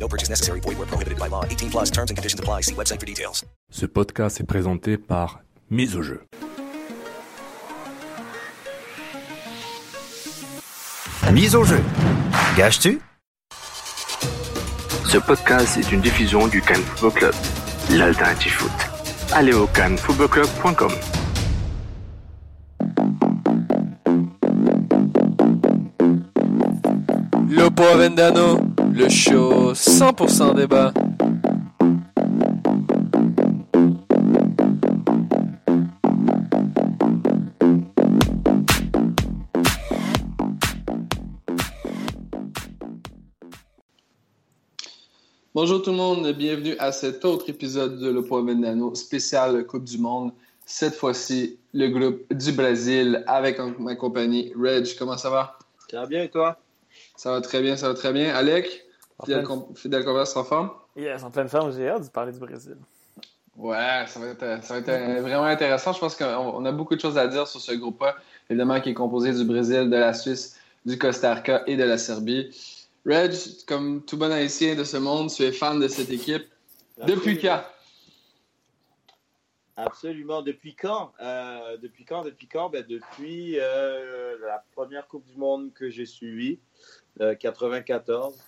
No purchase necessary. Void where prohibited by law. 18 plus terms and conditions apply. See website for details. Ce podcast est présenté par Mise au jeu. Mise au jeu. Gâches-tu? Ce podcast est une diffusion du Cannes Football Club, l'alternative foot. Allez au cannesfootballclub.com. Lopo Avendano, le show 100% débat. Bonjour tout le monde, bienvenue à cet autre épisode de Lopo Avendano spécial Coupe du Monde. Cette fois-ci, le groupe du Brésil avec ma compagnie Reg. Comment ça va? Ça va bien et toi? Ça va très bien, ça va très bien. Alec, fidèle converse en forme? Yes, en pleine forme, j'ai hâte de parler du Brésil. Ouais, ça va être, ça va être vraiment intéressant. Je pense qu'on a beaucoup de choses à dire sur ce groupe-là, évidemment, qui est composé du Brésil, de la Suisse, du Costa Rica et de la Serbie. Reg, comme tout bon haïtien de ce monde, tu es fan de cette équipe. Absolument. Depuis quand? Absolument. Depuis quand? Euh, depuis quand? Depuis quand? Ben, depuis euh, la première Coupe du Monde que j'ai suivie, euh, 94.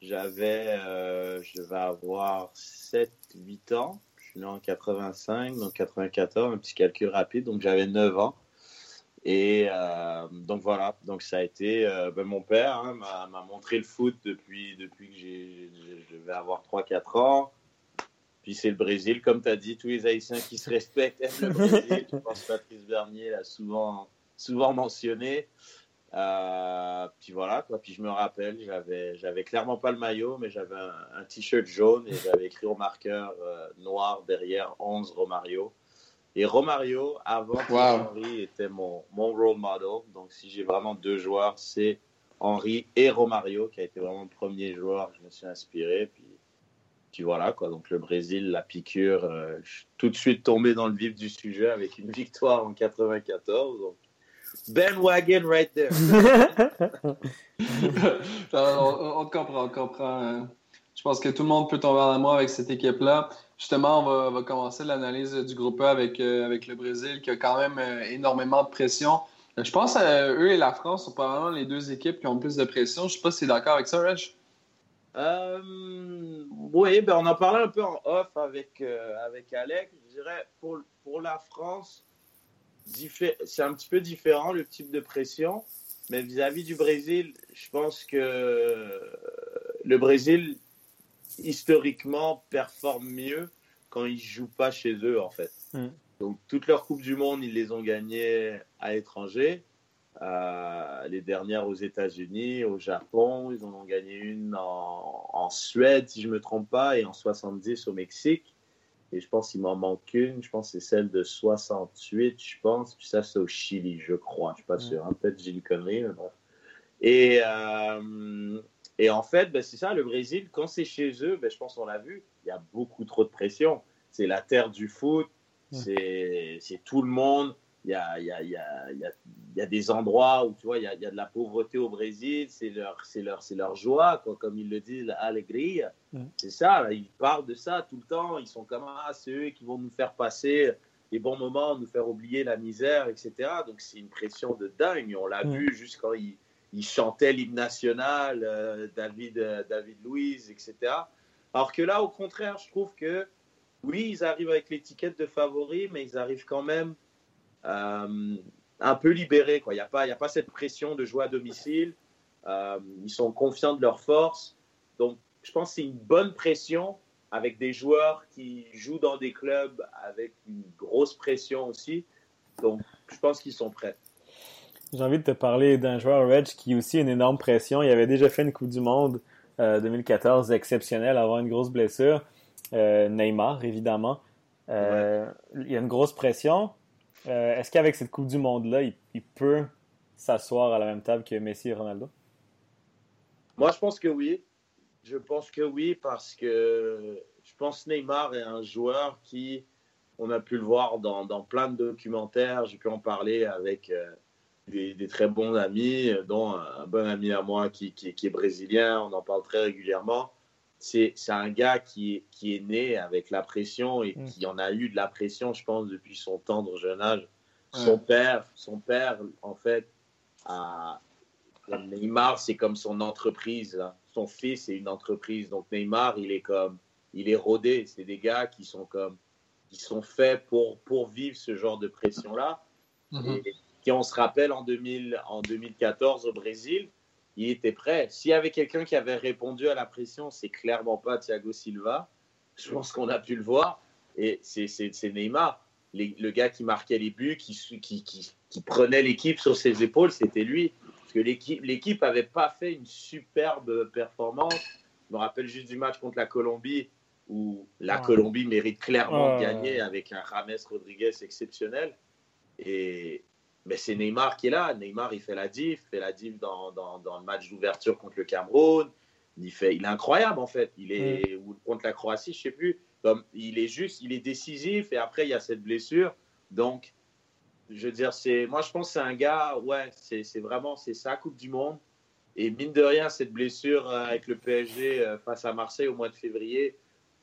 J'avais, euh, je devais avoir 7-8 ans. Je suis né en 85, donc 94, un petit calcul rapide, donc j'avais 9 ans. Et euh, donc voilà, donc ça a été euh, ben, mon père hein, m'a montré le foot depuis, depuis que j'ai, je devais avoir 3-4 ans. Puis c'est le Brésil, comme tu as dit, tous les Haïtiens qui se respectent aiment le Brésil. Je pense que Patrice Bernier l'a souvent, souvent mentionné. Euh, puis voilà, quoi. Puis je me rappelle, j'avais, j'avais clairement pas le maillot, mais j'avais un, un t-shirt jaune et j'avais écrit au marqueur euh, noir derrière 11 Romario. Et Romario, avant Wow. Henry, était mon, mon role model. Donc si j'ai vraiment deux joueurs, c'est Henry et Romario, qui a été vraiment le premier joueur que je me suis inspiré. Puis, puis voilà, quoi. Donc le Brésil, la piqûre, euh, je suis tout de suite tombé dans le vif du sujet avec une victoire en 94. Donc, Ben Wagon right there. on, te comprend, on te comprend. euh. Je pense que tout le monde peut tomber en amour avec cette équipe-là. Justement, on va, on va commencer l'analyse du groupe A avec, euh, avec le Brésil, qui a quand même euh, énormément de pression. Euh, Je pense que eux et la France sont probablement les deux équipes qui ont le plus de pression. Je ne sais pas si tu es d'accord avec ça, Reg. Euh, oui, ben on en parlait un peu en off avec, euh, avec Alec. Je dirais pour, pour la France, c'est un petit peu différent le type de pression. Mais vis-à-vis du Brésil, je pense que le Brésil, historiquement, performe mieux quand ils jouent pas chez eux, en fait. Mm. Donc, toutes leurs Coupes du Monde, ils les ont gagnées à l'étranger. Euh, les dernières aux États-Unis, au Japon, ils en ont gagné une en, en Suède, si je me trompe pas, et en 70 au Mexique. Et je pense qu'il m'en manque une, je pense que c'est celle de 68, je pense. Puis ça, c'est au Chili, je crois. Je suis pas sûr. hein. Peut-être j'ai une connerie, mais bon. Et, euh, et en fait, ben, c'est ça, le Brésil, quand c'est chez eux, ben, je pense qu'on l'a vu, il y a beaucoup trop de pression. C'est la terre du foot, c'est c'est tout le monde. Il y a, il y, a, il y, a, il y, a, il y a des endroits où tu vois, il y a, il y a de la pauvreté au Brésil, c'est leur, c'est leur, c'est leur joie, quoi, comme ils le disent, la alegria. Mm. C'est ça, là, ils parlent de ça tout le temps. Ils sont comme ah, c'est eux qui vont nous faire passer les bons moments, nous faire oublier la misère, etc. Donc c'est une pression de dingue. On l'a Mm. vu juste quand ils, ils chantaient l'hymne national, euh, David, euh, David Louise, etc. Alors que là, au contraire, je trouve que oui, ils arrivent avec l'étiquette de favori, mais ils arrivent quand même euh, un peu libérés. quoi. Il n'y a, pas- y a pas cette pression de jouer à domicile. Euh, ils sont confiants de leur force. Donc, je pense que c'est une bonne pression avec des joueurs qui jouent dans des clubs avec une grosse pression aussi. Donc, je pense qu'ils sont prêts. J'ai envie de te parler d'un joueur Reg qui a aussi une énorme pression. Il avait déjà fait une Coupe du Monde euh, 2014 exceptionnelle, avoir une grosse blessure. Euh, Neymar, évidemment. Euh, Il y a une grosse pression. Euh, Est-ce qu'avec cette Coupe du Monde-là, il, peut s'asseoir à la même table que Messi et Ronaldo? Moi, je pense que oui. Je pense que oui, parce que je pense que Neymar est un joueur qui, on a pu le voir dans, plein de documentaires, j'ai pu en parler avec euh, des, très bons amis, dont un bon ami à moi qui est brésilien, on en parle très régulièrement. C'est un gars qui est, qui est né avec la pression et Mm. qui en a eu de la pression, je pense, depuis son tendre jeune âge. Son père, son père, en fait, a, Neymar, c'est comme son entreprise. là. Son fils est une entreprise. Donc Neymar, il est comme, il est rodé. C'est des gars qui sont comme, qui sont faits pour, pour vivre ce genre de pression-là. Mhm. Et qui, on se rappelle, en, 2000, en 2014 au Brésil, il était prêt. S'il y avait quelqu'un qui avait répondu à la pression, c'est clairement pas Thiago Silva. Je pense qu'on a pu le voir. Et c'est Neymar. Les- le gars qui marquait les buts, qui, qui, qui, qui prenait l'équipe sur ses épaules, c'était lui. Parce que l'équipe n'avait pas fait une superbe performance. Je me rappelle juste du match contre la Colombie, où la. Colombie mérite clairement de gagner avec un James Rodriguez exceptionnel. Et mais c'est Neymar qui est là. Neymar, il fait la diff, il fait la diff dans, dans, dans le match d'ouverture contre le Cameroun. Il, fait, il est incroyable en fait. Il est ou contre la Croatie, je sais plus. Comme, il est juste, il est décisif et après il y a cette blessure. Donc, je veux dire, c'est, moi je pense que c'est un gars, ouais, c'est, c'est vraiment, c'est sa Coupe du Monde. Et mine de rien, cette blessure euh, avec le PSG euh, face à Marseille au mois de février,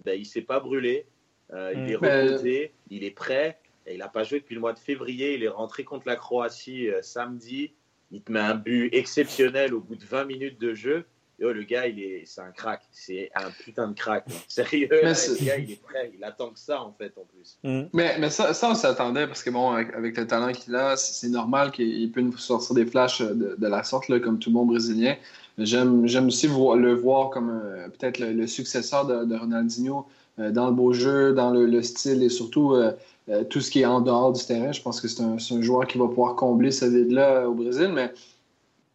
ben, il s'est pas brûlé. Euh, il Mm. est Mais- reposé, il est prêt. Et il n'a pas joué depuis le mois de février. Il est rentré contre la Croatie euh, samedi. Il te met un but exceptionnel au bout de 20 minutes de jeu. Et oh, le gars, il est, c'est un crack. C'est un putain de crack. Sérieux, là, le gars, il est prêt. Il attend que ça, en fait, en plus. Mm. Mais, mais ça, ça, on s'attendait parce que, bon, avec, avec le talent qu'il a, c'est normal qu'il peut nous sortir des flashs de, de la sorte, là, comme tout le monde brésilien. J'aime j'aime aussi vo- le voir comme euh, peut-être le, le successeur de, de Ronaldinho euh, dans le beau jeu, dans le, le style et surtout euh, euh, tout ce qui est en dehors du terrain. Je pense que c'est un, joueur qui va pouvoir combler ce vide-là euh, au Brésil. Mais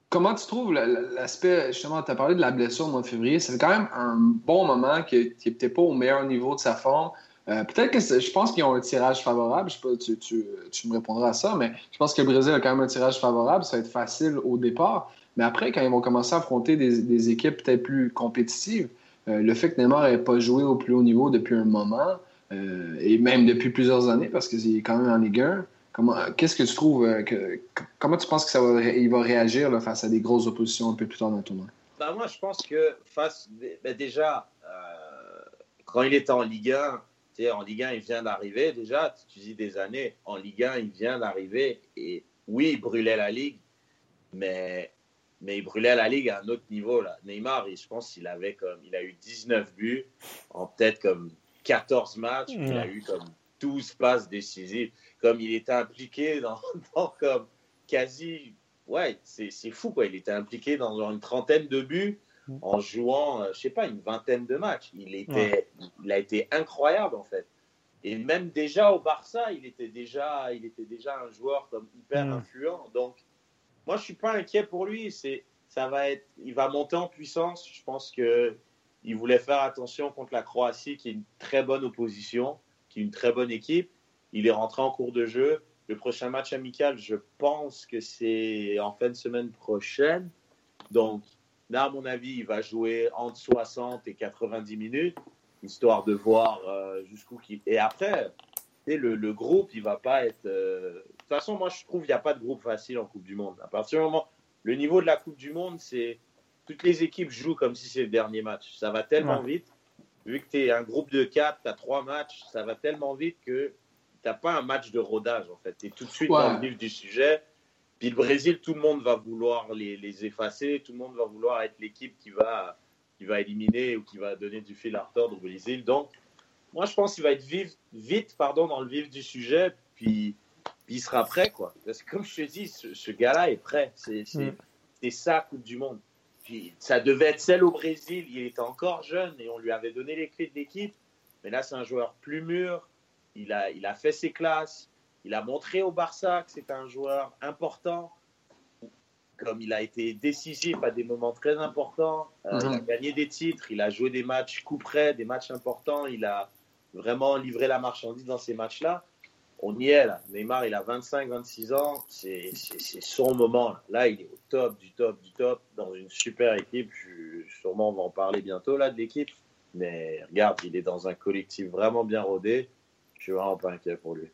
comment tu trouves la- la- l'aspect, justement, tu as parlé de la blessure au mois de février. C'est quand même un bon moment qui n'est peut-être pas au meilleur niveau de sa forme. Euh, peut-être que je pense qu'ils ont un tirage favorable. Je sais pas, tu, tu- me répondras à ça, mais je pense que le Brésil a quand même un tirage favorable. Ça va être facile au départ. Mais après, quand ils vont commencer à affronter des, équipes peut-être plus compétitives, le fait que Neymar n'ait pas joué au plus haut niveau depuis un moment, euh, et même depuis plusieurs années, parce qu'il est quand même en Ligue 1, comment, qu'est-ce que tu trouves, euh, que, comment tu penses que ça va, réagir face à des grosses oppositions un peu plus tard dans le tournoi? Bah, moi, je pense que face, bah, déjà, euh, quand il était en Ligue 1, tu sais, en Ligue 1, il vient d'arriver déjà, tu dis des années, en Ligue 1, il vient d'arriver et oui, il brûlait la Ligue, mais, mais il brûlait la Ligue à un autre niveau. Là. Neymar, je pense qu'il a eu 19 buts en peut-être comme 14 matchs, il a eu comme 12 passes décisives, comme il était impliqué dans, dans comme quasi ouais, c'est fou, quoi. Il était impliqué dans genre une trentaine de buts en jouant, euh, je sais pas, une vingtaine de matchs. Il, était, il a été incroyable, en fait. Et même déjà au Barça, il était déjà, il était déjà un joueur comme hyper Mm. influent. Donc, moi, je suis pas inquiet pour lui. C'est, ça va être, il va monter en puissance. Je pense que il voulait faire attention contre la Croatie, qui est une très bonne opposition, qui est une très bonne équipe. Il est rentré en cours de jeu. Le prochain match amical, je pense que c'est en fin de semaine prochaine. Donc, là, à mon avis, il va jouer entre 60 et 90 minutes, histoire de voir euh, jusqu'où il. Et après, le, le groupe, il va pas être. euh, De toute façon, moi, je trouve qu'il n'y a pas de groupe facile en Coupe du Monde. À partir du moment. Le niveau de la Coupe du Monde, c'est. Toutes les équipes jouent comme si c'est le dernier match. Ça va tellement vite. Vu que tu es un groupe de 4, tu as 3 matchs, ça va tellement vite que tu n'as pas un match de rodage, en fait. Tu es tout de suite Ouais. dans le vif du sujet. Puis le Brésil, tout le monde va vouloir les, les effacer, tout le monde va vouloir être l'équipe qui va, qui va éliminer ou qui va donner du fil à retordre au Brésil. Donc, moi, je pense qu'il va être vif- vite pardon, dans le vif du sujet, puis, puis il sera prêt. Quoi. Parce que comme je te dis, ce, ce gars-là est prêt. C'est c'est- Mm. c'est ça, Coupe du Monde. Puis, ça devait être celle au Brésil, il était encore jeune et on lui avait donné les clés de l'équipe. Mais là, c'est un joueur plus mûr, il a, il a fait ses classes, il a montré au Barça que c'est un joueur important, comme il a été décisif à des moments très importants. Euh, Il a Mhm. gagné des titres, il a joué des matchs coup près, des matchs importants. Il a, vraiment livrer la marchandise dans ces matchs-là, on y est là. Neymar, il a 25, 26 ans, c'est son moment. Là. là. il est au top, du top, du top, dans une super équipe. Je, sûrement, on va en parler bientôt là de l'équipe. Mais regarde, il est dans un collectif vraiment bien rodé. Je suis vraiment pas inquiet pour lui.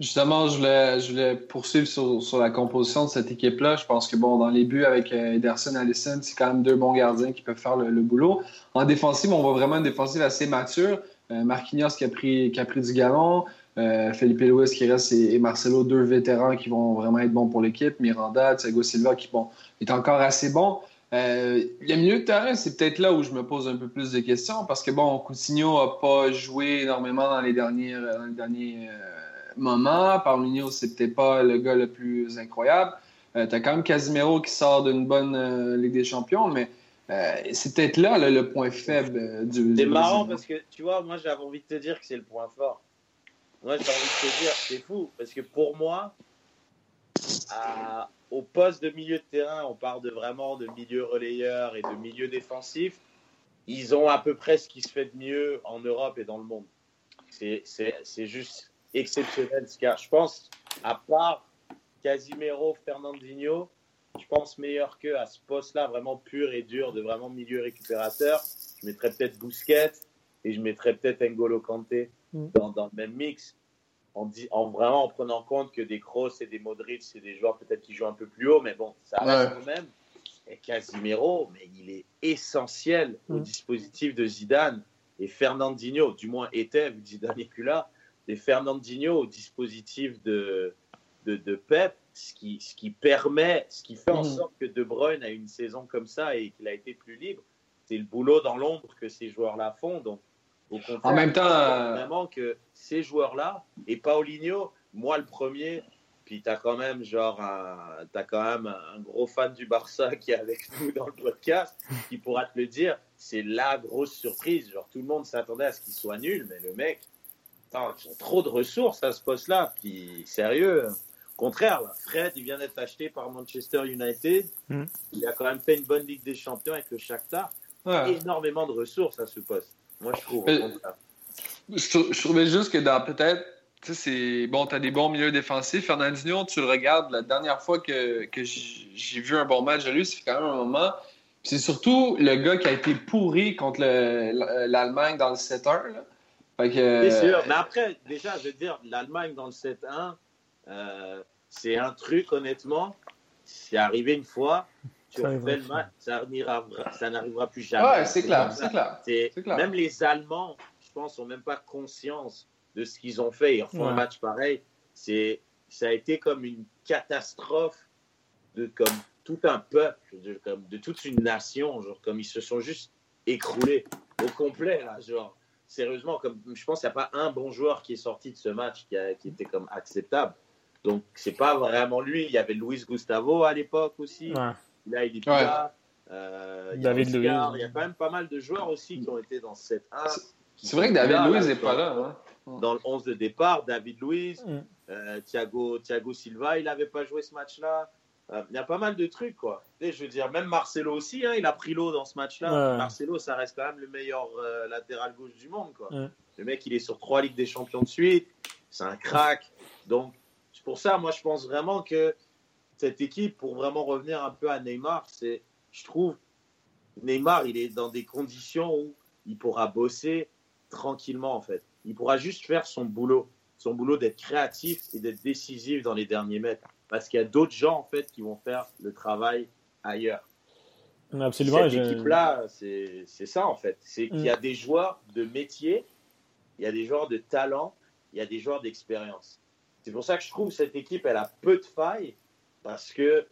Justement, je voulais, poursuivre sur, la composition de cette équipe-là. Je pense que bon, dans les buts avec euh, Ederson et Allison, c'est quand même deux bons gardiens qui peuvent faire le, boulot. En défensive, on voit vraiment une défensive assez mature. Euh, Marquinhos qui a pris, qui a pris du galon. Euh, Felipe Luis qui reste et, Marcelo, deux vétérans qui vont vraiment être bons pour l'équipe. Miranda, Thiago Silva qui bon, est encore assez bon. Euh, le milieu de terrain, c'est peut-être là où je me pose un peu plus de questions parce que bon, Coutinho n'a pas joué énormément dans les derniers, dans les derniers euh, moments. Parminio, c'est peut-être pas le gars le plus incroyable. Euh, tu as quand même Casimiro qui sort d'une bonne Ligue des Champions, mais c'est peut-être là, le point faible du. C'est marrant parce que tu vois, moi j'avais envie de te dire que c'est le point fort. Moi, j'ai envie de te dire, c'est fou, parce que pour moi, au poste de milieu de terrain, on parle de vraiment de milieu relayeur et de milieu défensif. Ils ont à peu près ce qui se fait de mieux en Europe et dans le monde. C'est juste exceptionnel, car je pense, à part Casimiro, Fernandinho, je pense meilleur qu'eux à ce poste-là, vraiment pur et dur, de vraiment milieu récupérateur. Je mettrais peut-être Bousquet et je mettrais peut-être N'Golo Kanté. Mm. dans, le même mix, en, en, vraiment en prenant compte que des Kroos et des Modric, c'est des joueurs peut-être qui jouent un peu plus haut, mais bon, ça reste quand même. Et Casimiro, mais il est essentiel au mm. dispositif de Zidane. Et Fernandinho, du moins était, vu que Zidane n'est plus là, et Fernandinho au dispositif de, de, de, Pep, ce qui, ce qui permet, ce qui fait en mm. sorte que De Bruyne a une saison comme ça et qu'il a été plus libre, c'est le boulot dans l'ombre que ces joueurs-là font. Donc, en même temps, euh, vraiment que ces joueurs-là et Paulinho, moi le premier, puis tu as quand même genre un, as quand même un gros fan du Barça qui est avec nous dans le podcast qui pourra te le dire, c'est la grosse surprise. Genre tout le monde s'attendait à ce qu'il soit nul, mais le mec, ils ont trop de ressources à ce poste-là. Puis sérieux, au contraire, Fred, il vient d'être acheté par Manchester United. Hmm. Il a quand même fait une bonne Ligue des Champions avec le Shakhtar. Énormément de ressources à ce poste. Moi, je trouve. je, trouvais juste que dans peut-être. Tu sais, c'est bon, tu as des bons milieux défensifs. Fernandinho, tu le regardes, la dernière fois que, que j'ai vu un bon match de lui, c'est quand même un moment. C'est surtout le gars qui a été pourri contre l'Allemagne dans le 7-1. C'est sûr. Mais après, déjà, je veux dire, l'Allemagne dans le 7-1, euh, c'est un truc, honnêtement, c'est arrivé une fois ça n'arrivera plus jamais. Ouais, c'est clair, c'est clair, Même les Allemands, je pense, n'ont même pas conscience de ce qu'ils ont fait. Ils refont un match pareil. C'est, ça a été comme une catastrophe de comme tout un peuple, de, comme de toute une nation, genre comme ils se sont juste écroulés au complet là, genre sérieusement comme je pense qu'il n'y a pas un bon joueur qui est sorti de ce match qui, a, qui était comme acceptable. Donc c'est pas vraiment lui. Il y avait Luis Gustavo à l'époque aussi. Là, il est là. Euh, il, y a il y a quand même pas mal de joueurs aussi qui ont été dans cette 1. C'est vrai que David Luiz n'est pas là. Hein. Dans le 11 de départ, David Luiz, mm. euh, Thiago, Thiago Silva, il n'avait pas joué ce match-là. Euh, il y a pas mal de trucs, quoi. Et je veux dire, même Marcelo aussi, hein, il a pris l'eau dans ce match-là. Marcelo, ça reste quand même le meilleur latéral gauche du monde, quoi. Le mec, il est sur trois Ligues des Champions de suite. C'est un crack. Donc, c'est pour ça, moi, je pense vraiment que cette équipe, pour vraiment revenir un peu à Neymar, c'est, je trouve, Neymar, il est dans des conditions où il pourra bosser tranquillement, en fait. Il pourra juste faire son boulot, son boulot d'être créatif et d'être décisif dans les derniers mètres. Parce qu'il y a d'autres gens, en fait, qui vont faire le travail ailleurs. Absolument. Cette équipe-là, c'est ça, en fait. C'est qu'il y a mm. des joueurs de métier, il y a des joueurs de talent, il y a des joueurs d'expérience. C'est pour ça que je trouve que cette équipe, elle a peu de failles, parce que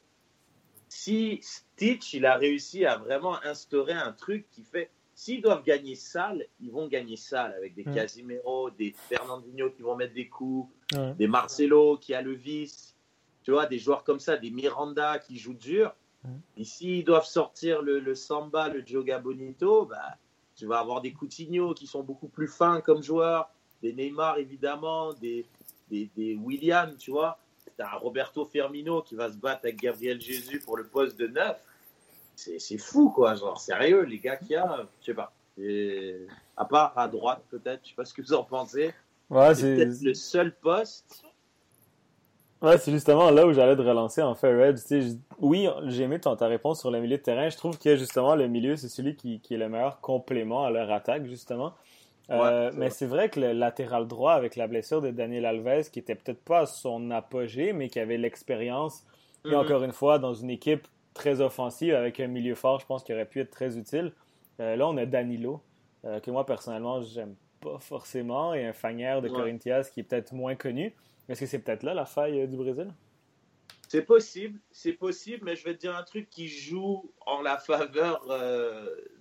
si Stitch, il a réussi à vraiment instaurer un truc qui fait, s'ils doivent gagner sale, ils vont gagner sale avec des Casimiro, des Fernandinho qui vont mettre des coups, des Marcelo qui a le vice, tu vois, des joueurs comme ça, des Miranda qui jouent dur. Et s'ils doivent sortir le, Samba, le Joga Bonito, bah, tu vas avoir des Coutinho qui sont beaucoup plus fins comme joueurs, des Neymar évidemment, des, des, des William, tu vois t'as Roberto Firmino qui va se battre avec Gabriel Jésus pour le poste de neuf. C'est fou, quoi. Genre, sérieux, les gars qu'il y a, je sais pas. à part à droite peut-être, je sais pas ce que vous en pensez. Ouais, c'est le seul poste. ouais, c'est justement là où j'allais te relancer en fait, Red. Tu sais, je- oui, j'ai aimé ton, ta réponse sur le milieu de terrain. Je trouve que justement le milieu, c'est celui qui, qui est le meilleur complément à leur attaque, justement. Euh, Ouais, mais c'est vrai que le latéral droit, avec la blessure de Daniel Alves, qui était peut-être pas à son apogée, mais qui avait l'expérience, et Mhm. encore une fois, dans une équipe très offensive, avec un milieu fort, je pense qu'il aurait pu être très utile. Euh, là, on a Danilo, euh, que moi, personnellement, j'aime pas forcément, et un Fagner de Ouais. Corinthians qui est peut-être moins connu. Est-ce que c'est peut-être là la faille du Brésil? C'est possible, c'est possible, mais je vais te dire un truc qui joue en la faveur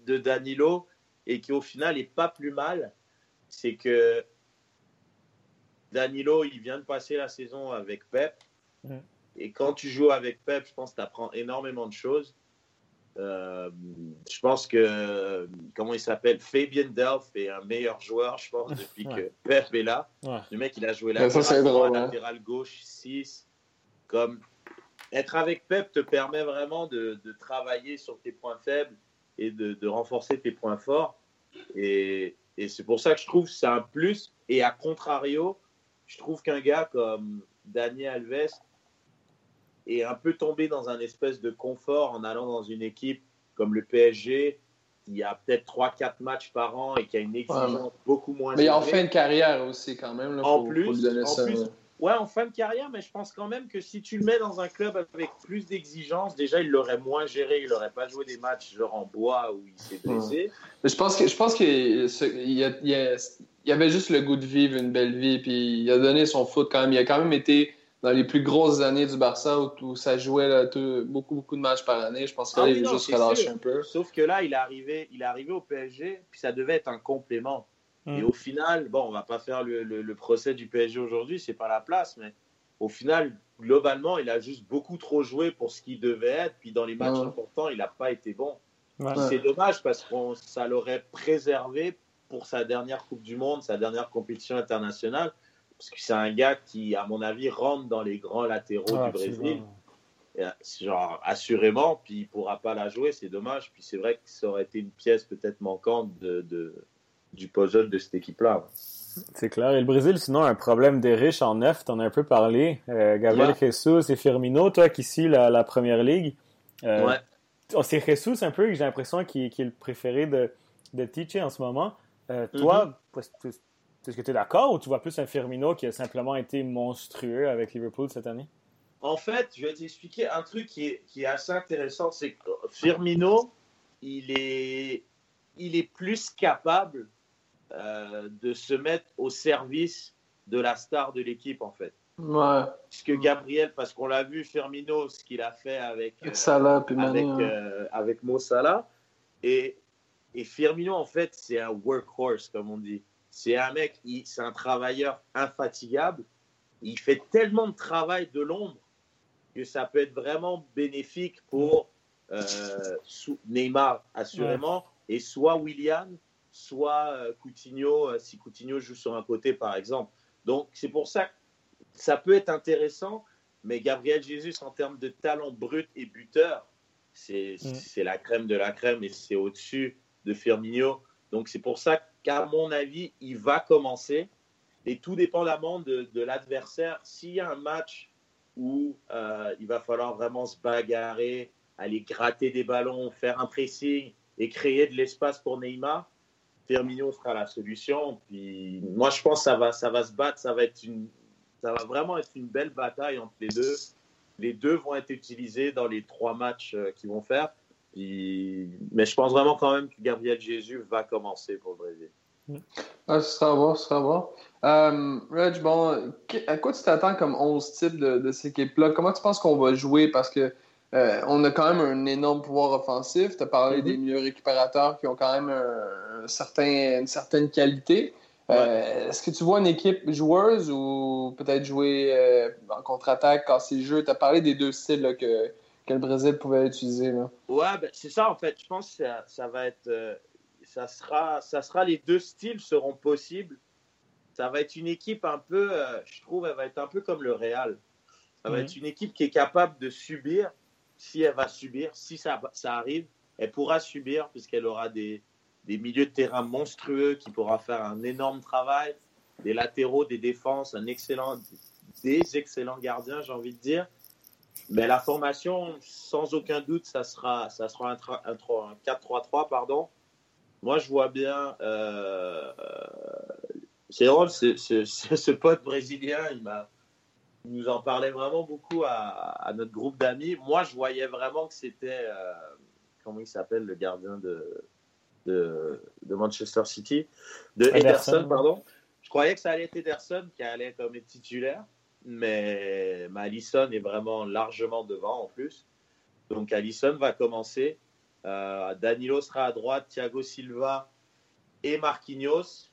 de Danilo et qui au final est pas plus mal, c'est que Danilo, il vient de passer la saison avec Pep. Mhm. Et quand tu joues avec Pep, je pense que tu apprends énormément de choses. Euh, je pense que, comment il s'appelle, Fabien Delph est un meilleur joueur, je pense, depuis Ouais. que Pep est là. Ouais. Le mec, il a joué latéral ça, droit, hein. latéral gauche 6. Comme être avec Pep te permet vraiment de, de travailler sur tes points faibles et de, de renforcer tes points forts. Et, et c'est pour ça que je trouve que c'est un plus. Et à contrario, je trouve qu'un gars comme Daniel Alves est un peu tombé dans un espèce de confort en allant dans une équipe comme le PSG qui a peut-être 3-4 matchs par an et qui a une exigence beaucoup moins Mais il en fin de carrière aussi, quand même. Là, En faut- plus, faut en plus. Ouais, en fin de carrière, mais je pense quand même que si tu le mets dans un club avec plus d'exigences, déjà il l'aurait moins géré, il n'aurait pas joué des matchs genre en bois où il s'est blessé. Mais je pense que je pense qu'il y a- y a- avait juste le goût de vivre une belle vie, puis il a donné son foot quand même. Il a quand même été dans les plus grosses années du Barça où, où ça jouait là, tout- beaucoup, beaucoup de matchs par année. Je pense que Ah non, juste relâché un peu. Sauf que là, il est arrivé, il est arrivé au PSG, puis ça devait être un complément. Mm. Et au final, bon, on va pas faire le, le- le procès du PSG aujourd'hui, c'est pas la place, mais au final, globalement, il a juste beaucoup trop joué pour ce qu'il devait être, puis dans les matchs Ouais. importants, il n'a pas été bon. Ouais. C'est dommage parce que ça l'aurait préservé pour sa dernière Coupe du Monde, sa dernière compétition internationale, parce que c'est un gars qui, à mon avis, rentre dans les grands latéraux Ah, du Brésil. Et, euh, Genre, assurément, puis il pourra pas la jouer, c'est dommage. Puis c'est vrai que ça aurait été une pièce peut-être manquante de, de- du puzzle de cette équipe-là. C'est clair. Et le Brésil, sinon, a un problème des riches en neuf. T'en as un peu parlé. Euh, Gabriel Ouais. Jesus et Firmino, toi qui suis la, la première ligue. euh, Ouais. oh, c'est Jesus un peu que j'ai l'impression qui, qui est le préféré de, de en ce moment. Euh, toi, est-ce est-ce que tu es d'accord ou tu vois plus un Firmino qui a simplement été monstrueux avec Liverpool cette année? En fait, je vais t'expliquer un truc qui est, qui est assez intéressant, c'est que Firmino, il est, il est plus capable euh, de se mettre au service de la star de l'équipe, en fait. Ouais. Puisque Gabriel, parce qu'on l'a vu, Firmino, ce qu'il a fait avec, euh, Salah, avec, hein. euh, avec Mo Salah. Et, et Firmino, en fait, c'est un workhorse, comme on dit. C'est un mec, c'est un travailleur infatigable. Il fait tellement de travail de l'ombre que ça peut être vraiment bénéfique pour euh, Neymar, assurément, et soit William, soit euh, Coutinho, euh, si Coutinho joue sur un côté, par exemple. Donc, c'est pour ça que ça peut être intéressant, mais Gabriel Jesus, en termes de talent brut et buteur, c'est Mm. c'est la crème de la crème et c'est au-dessus de Firmino. Donc, c'est pour ça qu'à mon avis, il va commencer. Et tout dépendamment de, de l'adversaire, s'il y a un match où euh, il va falloir vraiment se bagarrer, aller gratter des ballons, faire un pressing et créer de l'espace pour Neymar, Firmino sera la solution. Puis moi, je pense que ça va, ça va se battre, ça va être une, ça va vraiment être une belle bataille entre les deux. Les deux vont être utilisés dans les trois matchs euh, qu'ils vont faire. Puis- mais je pense vraiment quand même que Gabriel Jesus va commencer pour le Brésil. Ah, ce sera à voir, ce sera à voir. Euh, Reg, bon, à quoi tu t'attends comme 11 types de, de cette équipe-là? Comment tu penses qu'on va jouer? Parce que euh, on a quand même un énorme pouvoir offensif. Tu as parlé Mhm. des milieux récupérateurs qui ont quand même un, un certain, une certaine qualité. Euh, Est-ce que tu vois une équipe joueuse ou peut-être jouer euh, en contre-attaque, casser le jeu? Tu as parlé des deux styles là, que, que le Brésil pouvait utiliser. Là. Ouais, ben, c'est ça en fait. Je pense que ça, ça va être, euh, ça sera, ça sera les deux styles seront possibles. Ça va être une équipe un peu, je trouve, elle va être un peu comme le Real. Ça va Mhm. être une équipe qui est capable de subir, si elle va subir, si ça, ça arrive, elle pourra subir puisqu'elle aura des, des milieux de terrain monstrueux qui pourra faire un énorme travail, des latéraux, des défenses, un excellent, des excellents gardiens, j'ai envie de dire. Mais la formation, sans aucun doute, ça sera, ça sera un, 4-3-3, pardon. Moi, je vois bien. Euh, c'est drôle, ce, pote brésilien, il m'a, nous en parlait vraiment beaucoup à, notre groupe d'amis. Moi, je voyais vraiment que c'était, euh, comment il s'appelle, le gardien de, de, Manchester City, de Ederson, pardon. Je croyais que ça allait être Ederson qui allait être comme titulaire, mais, mais Allison est vraiment largement devant en plus. Donc Allison va commencer. Euh, Danilo sera à droite, Thiago Silva et Marquinhos.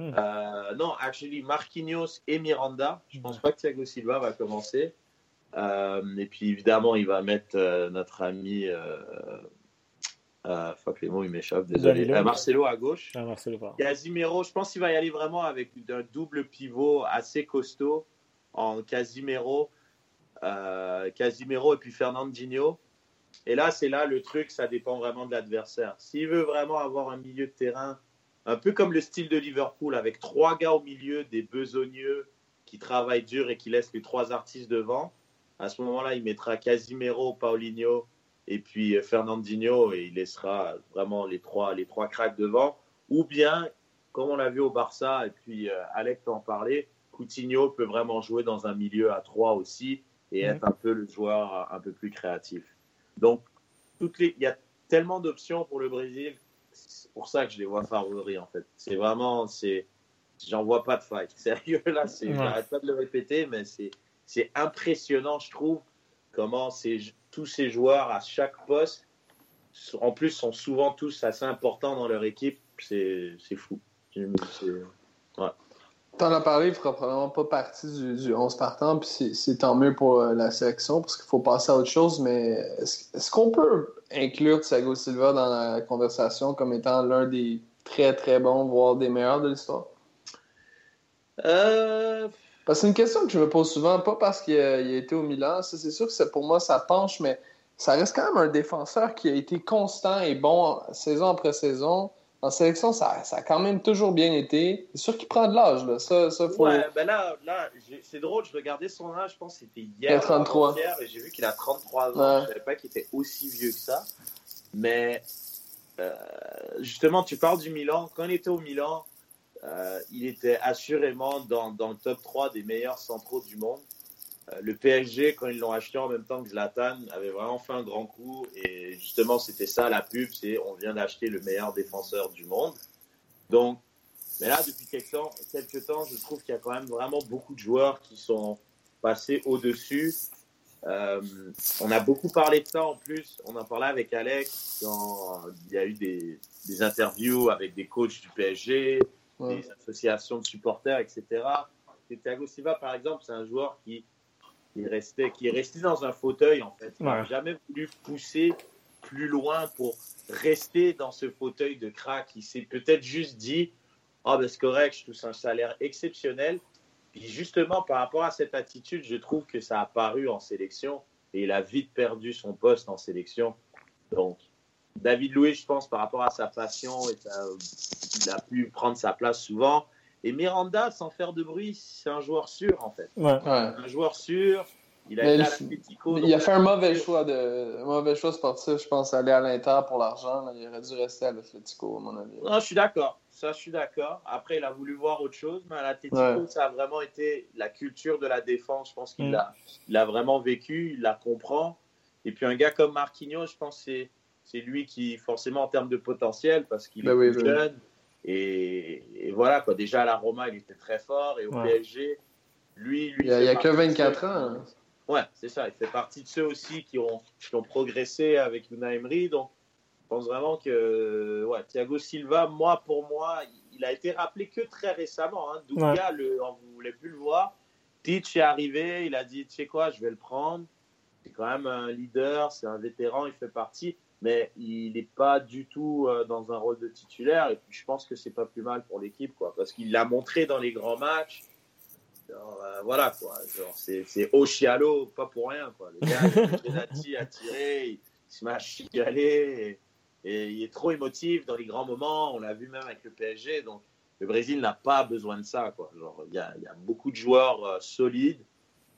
Hmm. Euh, non, actually, Marquinhos et Miranda. Je ne pense pas que Thiago Silva va commencer. Euh, et puis évidemment, il va mettre notre ami. fuck les mots, il m'échappe, désolé. Marcelo à gauche. Ah, Marcelo, Casimiro, je pense qu'il va y aller vraiment avec un double pivot assez costaud en Casimiro, Casimiro et puis Fernandinho. Et là, c'est là le truc, ça dépend vraiment de l'adversaire. S'il veut vraiment avoir un milieu de terrain, un peu comme le style de Liverpool, avec trois gars au milieu, des besogneux qui travaillent dur et qui laissent les trois artistes devant, à ce moment-là, il mettra Casimiro, Paulinho et puis euh, Fernandinho et il laissera vraiment les trois, les trois cracks devant. Ou bien, comme on l'a vu au Barça, et puis euh, Alex en parlait, Coutinho peut vraiment jouer dans un milieu à trois aussi et être un peu le joueur un peu plus créatif. Donc, toutes les, il y a tellement d'options pour le Brésil. C'est pour ça que je les vois favoris, en fait. C'est vraiment, c'est, j'en vois pas de fight. Sérieux, là, c'est, j'arrête pas de le répéter, mais c'est, c'est impressionnant, je trouve, comment tous ces joueurs à chaque poste, en plus, sont souvent tous assez importants dans leur équipe. C'est, c'est fou. Ouais. T'en as parlé, il ne fera probablement pas partie du, du 11 partant, puis c'est tant mieux pour euh, la sélection, parce qu'il faut passer à autre chose, mais est-ce qu'on peut inclure Thiago Silva dans la conversation comme étant l'un des très très bons, voire des meilleurs de l'histoire? Euh... Parce que c'est une question que je me pose souvent, pas parce qu'il a, été au Milan, c'est sûr que pour moi ça penche, mais ça reste quand même un défenseur qui a été constant et bon saison après saison en sélection, ça, ça, a quand même toujours bien été. C'est sûr qu'il prend de l'âge, là. Ça, ça faut... Ouais, ben là, là c'est drôle, je regardais son âge, je pense que c'était hier. Il a 33. Hier, et j'ai vu qu'il a 33 ans. Je savais pas qu'il était aussi vieux que ça. Mais euh, justement, tu parles du Milan. Quand il était au Milan, euh, il était assurément dans, dans, le top 3 des meilleurs centraux du monde. Euh, le PSG, quand ils l'ont acheté en même temps que Zlatan, avait vraiment fait un grand coup. Et justement, c'était ça la pub, c'est on vient d'acheter le meilleur défenseur du monde. Donc, mais là, depuis quelques temps, quelques temps je trouve qu'il y a quand même vraiment beaucoup de joueurs qui sont passés au-dessus. Euh, on a beaucoup parlé de ça en plus. On en parlait avec Alex quand il y a eu des, des interviews avec des coachs du PSG, des associations de supporters, etc. Et Thiago Silva, par exemple, c'est un joueur qui qui, restait, qui est resté dans un fauteuil, en fait. Il n'a jamais voulu pousser plus loin pour rester dans ce fauteuil de crack. Il s'est peut-être juste dit Ah, ben c'est correct, je touche un salaire exceptionnel. Puis justement, par rapport à cette attitude, je trouve que ça a paru en sélection et il a vite perdu son poste en sélection. Donc, David Louis, je pense, par rapport à sa passion, et il a pu prendre sa place souvent. Et Miranda, sans faire de bruit, c'est un joueur sûr, en fait. Un joueur sûr. Il a, il a fait un mauvais choix, de, mauvais choix sportif, je pense, aller à l'Inter pour l'argent. Il aurait dû rester à l'Atletico, à mon avis. Non, je suis d'accord. Ça, je suis d'accord. Après, il a voulu voir autre chose, mais à l'Atletico, ça a vraiment été la culture de la défense. Je pense qu'il mm. l'a vraiment vécu, il la comprend. Et puis, un gars comme Marquinhos, je pense que c'est lui qui, forcément, en termes de potentiel, parce qu'il ben est jeune, et, voilà, quoi. déjà à la Roma, il était très fort. Et au PSG, lui, lui. Il n'y a, que 24 ans. Hein. Ouais, c'est ça. Il fait partie de ceux aussi qui ont, qui ont progressé avec Una Emery. Donc, je pense vraiment que ouais, Thiago Silva, moi, pour moi, il a été rappelé que très récemment. Hein. Douga, le, vous ne voulez plus le voir. Titch est arrivé, il a dit, tu sais quoi, je vais le prendre. Quand même un leader, c'est un vétéran, il fait partie mais il n'est pas du tout euh, dans un rôle de titulaire. Et puis je pense que c'est pas plus mal pour l'équipe, quoi, parce qu'il l'a montré dans les grands matchs. Euh, voilà, quoi. c'est, Oshialo, pas pour rien, quoi. Le gars, Genati a tiré, il se m'a chialé. Et il est trop émotif dans les grands moments. On l'a vu même avec le PSG. Donc, le Brésil n'a pas besoin de ça. Quoi. Genre, il, y a, il y a beaucoup de joueurs euh, solides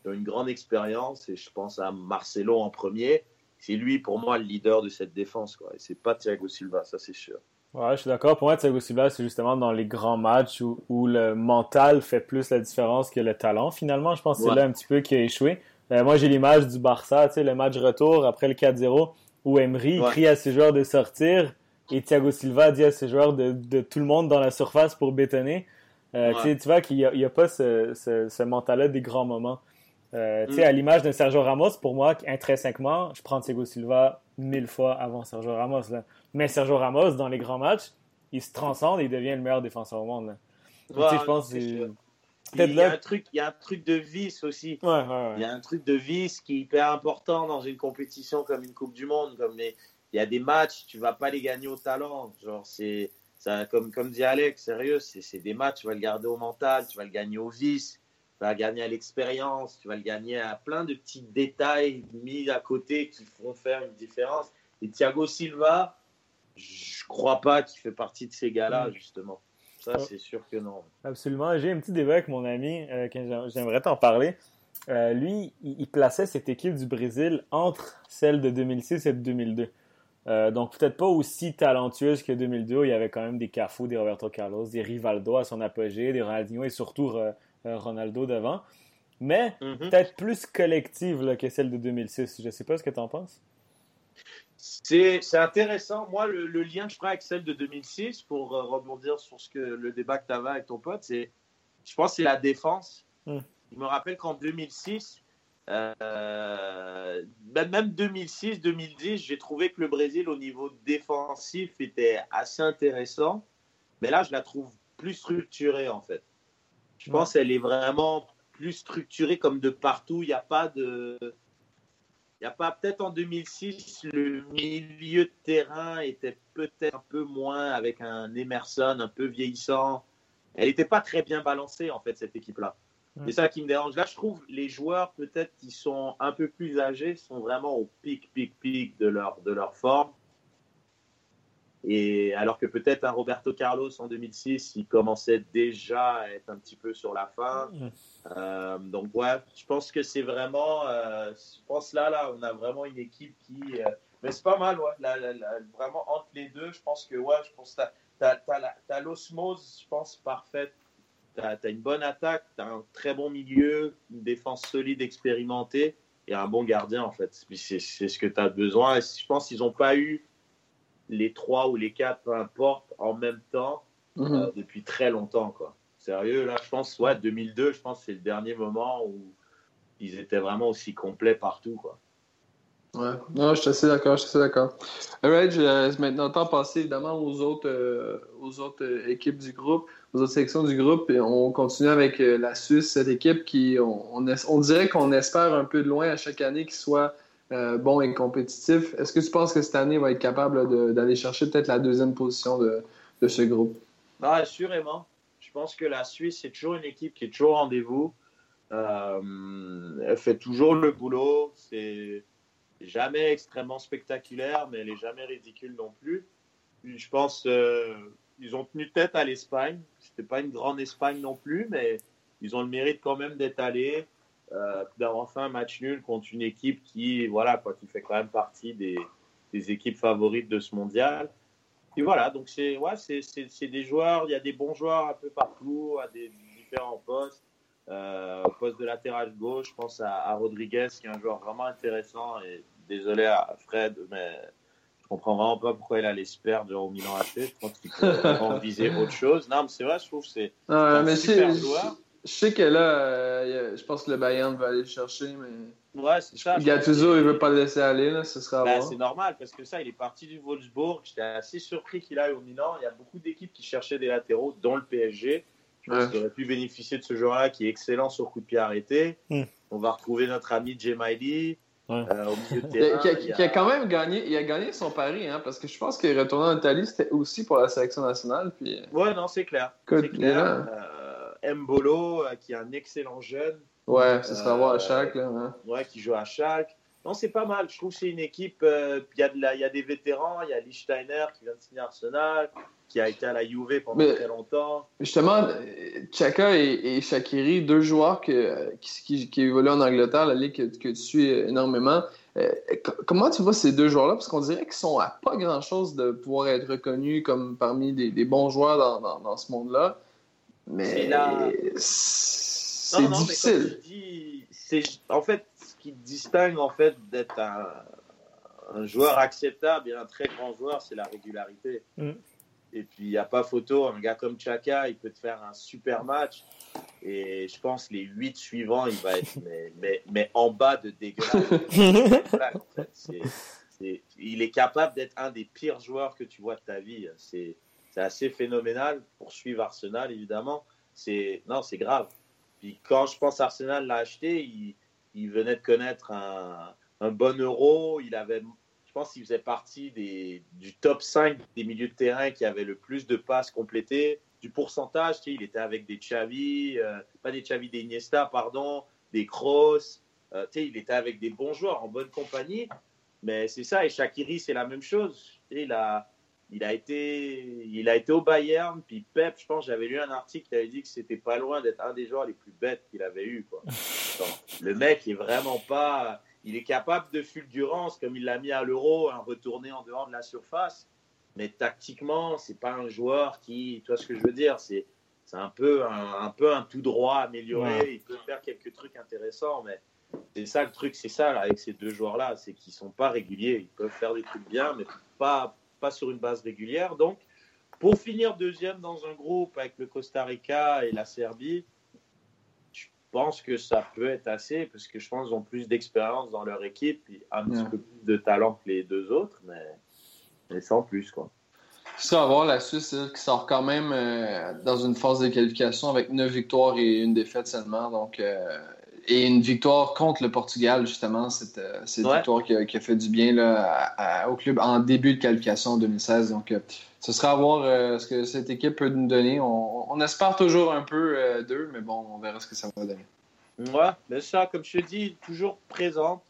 qui ont une grande expérience. Et je pense à Marcelo en premier. C'est lui, pour moi, le leader de cette défense. Quoi. Et c'est pas Thiago Silva, ça c'est sûr. Ouais, je suis d'accord. Pour moi, Thiago Silva, c'est justement dans les grands matchs où, où, le mental fait plus la différence que le talent. Finalement, je pense que c'est Ouais. là un petit peu qui a échoué. Euh, moi, j'ai l'image du Barça, tu sais, le match retour après le 4-0, où Emery Ouais. crie à ses joueurs de sortir et Thiago Silva dit à ses joueurs de, de tout le monde dans la surface pour bétonner. Euh, Ouais. tu vois qu'il n'y a, pas ce, ce, ce mental-là des grands moments. Euh, Mm. à l'image d'un Sergio Ramos, pour moi, intrinsèquement, je prends Thiago Silva mille fois avant Sergio Ramos. Là. Mais Sergio Ramos, dans les grands matchs, il se transcende et il devient le meilleur défenseur au monde. là. Tu sais, Ouais, je pense que c'est Il y, a un truc, il y a un truc de vice aussi. Ouais, ouais, ouais. Il y a un truc de vice qui est hyper important dans une compétition comme une Coupe du Monde. Comme les- il y a des matchs, tu vas pas les gagner au talent. Genre, c'est, ça, comme, comme dit Alex, sérieux, c'est, c'est des matchs, tu vas le garder au mental, tu vas le gagner au vice, tu vas le gagner à l'expérience, tu vas le gagner à plein de petits détails mis à côté qui feront faire une différence. Et Thiago Silva, je crois pas qu'il fait partie de ces gars-là, Mm. justement. Ça, Ouais. c'est sûr que non. Absolument. J'ai un petit débat avec mon ami, euh, j'aimerais t'en parler. Euh, lui, il, il plaçait cette équipe du Brésil entre celle de 2006 et de 2002. Euh, donc peut-être pas aussi talentueuse que 2002, où il y avait quand même des Cafu, des Roberto Carlos, des Rivaldo à son apogée, des Ronaldinho et surtout Ronaldo devant. Mais Mhm. peut-être plus collective là, que celle de 2006. Je sais pas ce que tu en penses. C'est intéressant. Moi, le, le lien que je ferai avec celle de 2006, pour euh, rebondir sur ce que, le débat que tu avais avec ton pote, c'est, je pense que c'est la défense. Mm. Je me rappelle qu'en 2006, euh, même même 2006, 2010, j'ai trouvé que le Brésil, au niveau défensif, était assez intéressant. Mais là, je la trouve plus structurée, en fait. Je Ouais. pense qu'elle est vraiment plus structurée comme de partout. Il n'y a pas de... Il n'y a pas, peut-être en 2006, le milieu de terrain était peut-être un peu moins avec un Emerson un peu vieillissant. Elle n'était pas très bien balancée, en fait, cette équipe-là. C'est ça qui me dérange. Là, je trouve les joueurs, peut-être, qui sont un peu plus âgés, sont vraiment au pic, pic, pic de leur, de leur forme. Et alors que peut-être un Roberto Carlos en 2006, il commençait déjà à être un petit peu sur la fin. Euh, donc ouais, je pense que c'est vraiment, euh, je pense là là, on a vraiment une équipe qui, euh, mais c'est pas mal ouais, Là, là, là, vraiment entre les deux, je pense que ouais, je pense que t'as, t'as, t'as, t'as l'osmose, je pense parfaite. T'as, t'as une bonne attaque, t'as un très bon milieu, une défense solide, expérimentée et un bon gardien en fait. C'est, ce que tu as besoin. Et je pense qu'ils n'ont pas eu les trois ou les quatre, peu importe, en même temps Mhm. euh, depuis très longtemps quoi. Sérieux, là, je pense, ouais, 2002, je pense que c'est le dernier moment où ils étaient vraiment aussi complets partout, quoi. Ouais, non, je suis assez d'accord, je suis assez d'accord. Je- c'est maintenant temps de passer évidemment aux autres, euh, aux autres euh, équipes du groupe, aux autres sections du groupe. Et on continue avec euh, la Suisse, cette équipe qui, on, on, dirait qu'on espère un peu de loin à chaque année qu'il soit euh, bon et compétitif. Est-ce que tu penses que cette année va être capable d'aller chercher peut-être la deuxième position de, ce groupe? Ah, assurément. Je pense que la Suisse, c'est toujours une équipe qui est toujours au rendez-vous. Euh, elle fait toujours le boulot. C'est jamais extrêmement spectaculaire, mais elle est jamais ridicule non plus. Je pense euh, ont tenu tête à l'Espagne. C'était pas une grande Espagne non plus, mais ils ont le mérite quand même d'être allés, euh, d'avoir fait un match nul contre une équipe qui, voilà, quoi, qui fait quand même partie des, des équipes favorites de ce mondial. Et voilà, donc c'est ouais, c'est, des joueurs, il y a des bons joueurs un peu partout, à des différents postes. Euh, au poste de latéral gauche, je pense à, à Rodriguez, qui est un joueur vraiment intéressant. Et désolé à Fred, mais je comprends vraiment pas pourquoi il allait se perdre au Milan AC. Je pense qu'il peut vraiment viser autre chose. Non, mais c'est vrai, je trouve que c'est Ah, un super joueur. Je sais que là, euh, je pense que le Bayern va aller le chercher, mais Ouais, c'est ça. Gattuso, il veut pas le laisser aller, là, ce sera voir. c'est normal parce que ça, il est parti du Wolfsburg. J'étais assez surpris qu'il aille au Milan. Il y a beaucoup d'équipes qui cherchaient des latéraux, dont le PSG. Je pense Ouais. qu'il aurait pu bénéficier de ce joueur-là qui est excellent sur coup de pied arrêté. Mm. On va retrouver notre ami Jemaili Ouais. euh, au milieu de Qui a, terrain. qui a- Il y a- qui a quand même gagné, il a gagné son pari, hein, parce que je pense qu'il retourné en Italie, c'était aussi pour la sélection nationale. Puis, euh, Ouais, non, c'est clair. C'est clair. Euh, Mbolo, euh, qui est un excellent jeune, ouais, ce sera à voir Euh, à chaque. Là, hein. ouais, qui joue à Schalke. non, c'est pas mal. Je trouve que c'est une équipe. euh, Il y, a de la- il y a des vétérans. Il y a Lichtsteiner qui vient de signer Arsenal, qui a été à la Juve pendant Mais- très longtemps. Justement, Chaka et, et Shaqiri, deux joueurs que- qui, qui, qui évoluent en Angleterre, la ligue que, que tu suis énormément. Euh, co- comment tu vois ces deux joueurs-là? Parce qu'on dirait qu'ils sont à pas grand-chose de pouvoir être reconnus comme parmi des, des bons joueurs dans, dans- dans ce monde-là. Mais la- c'est difficile. je dis, c'est en fait ce qui te distingue en fait d'être un, un joueur acceptable et un très grand joueur, c'est la régularité. Mm. Et puis il n'y a pas photo, un gars comme Chaka, il peut te faire un super match. Et je pense les huit suivants, il va être mais, mais, mais en bas de dégueulasse. Voilà, en fait. C'est- c'est- il est capable d'être un des pires joueurs que tu vois de ta vie. C'est c'est assez phénoménal pour suivre Arsenal, évidemment. C'est non, c'est grave. Puis quand je pense Arsenal l'a acheté, il, venait de connaître un, bon euro. Il avait, je pense qu'il faisait partie des, du top 5 des milieux de terrain qui avaient le plus de passes complétées. Du pourcentage, tu sais, il était avec des Xavi, euh, pas des Xavi, des Iniesta, pardon, des Kroos. Euh, tu sais, il était avec des bons joueurs en bonne compagnie. Mais c'est ça, et Shakiri, c'est la même chose. Il a, il a été, il a été au Bayern, puis Pep, je pense, j'avais lu un article qui avait dit que c'était pas loin d'être un des joueurs les plus bêtes qu'il avait eu. Quoi. Donc, le mec est vraiment pas, il est capable de fulgurance comme il l'a mis à l'Euro, un retourné en dehors de la surface. Mais tactiquement, c'est pas un joueur qui, tu vois ce que je veux dire, c'est, c'est un peu un, un peu un tout droit amélioré. Ouais. Il peut faire quelques trucs intéressants, mais c'est ça le truc, c'est ça là, avec ces deux joueurs-là, c'est qu'ils sont pas réguliers. Ils peuvent faire des trucs bien, mais pas, pas sur une base régulière. Donc, pour finir deuxième dans un groupe avec le Costa Rica et la Serbie, je pense que ça peut être assez, parce que je pense qu'ils ont plus d'expérience dans leur équipe, et un petit peu plus de talent que les deux autres, mais, mais sans plus. Quoi. Seras à voir la Suisse qui sort quand même euh, dans une phase de qualification avec 9 victoires et une défaite seulement. Donc, euh, et une victoire contre le Portugal, justement, cette, euh, cette Ouais. victoire qui a, qui a fait du bien là, à- à- au club en début de qualification en 2016. Donc, euh, ce sera à voir euh, ce que cette équipe peut nous donner. On, on espère toujours un peu euh, d'eux, mais bon, on verra ce que ça va donner. Ouais, mais ça, comme je te dis, toujours présente.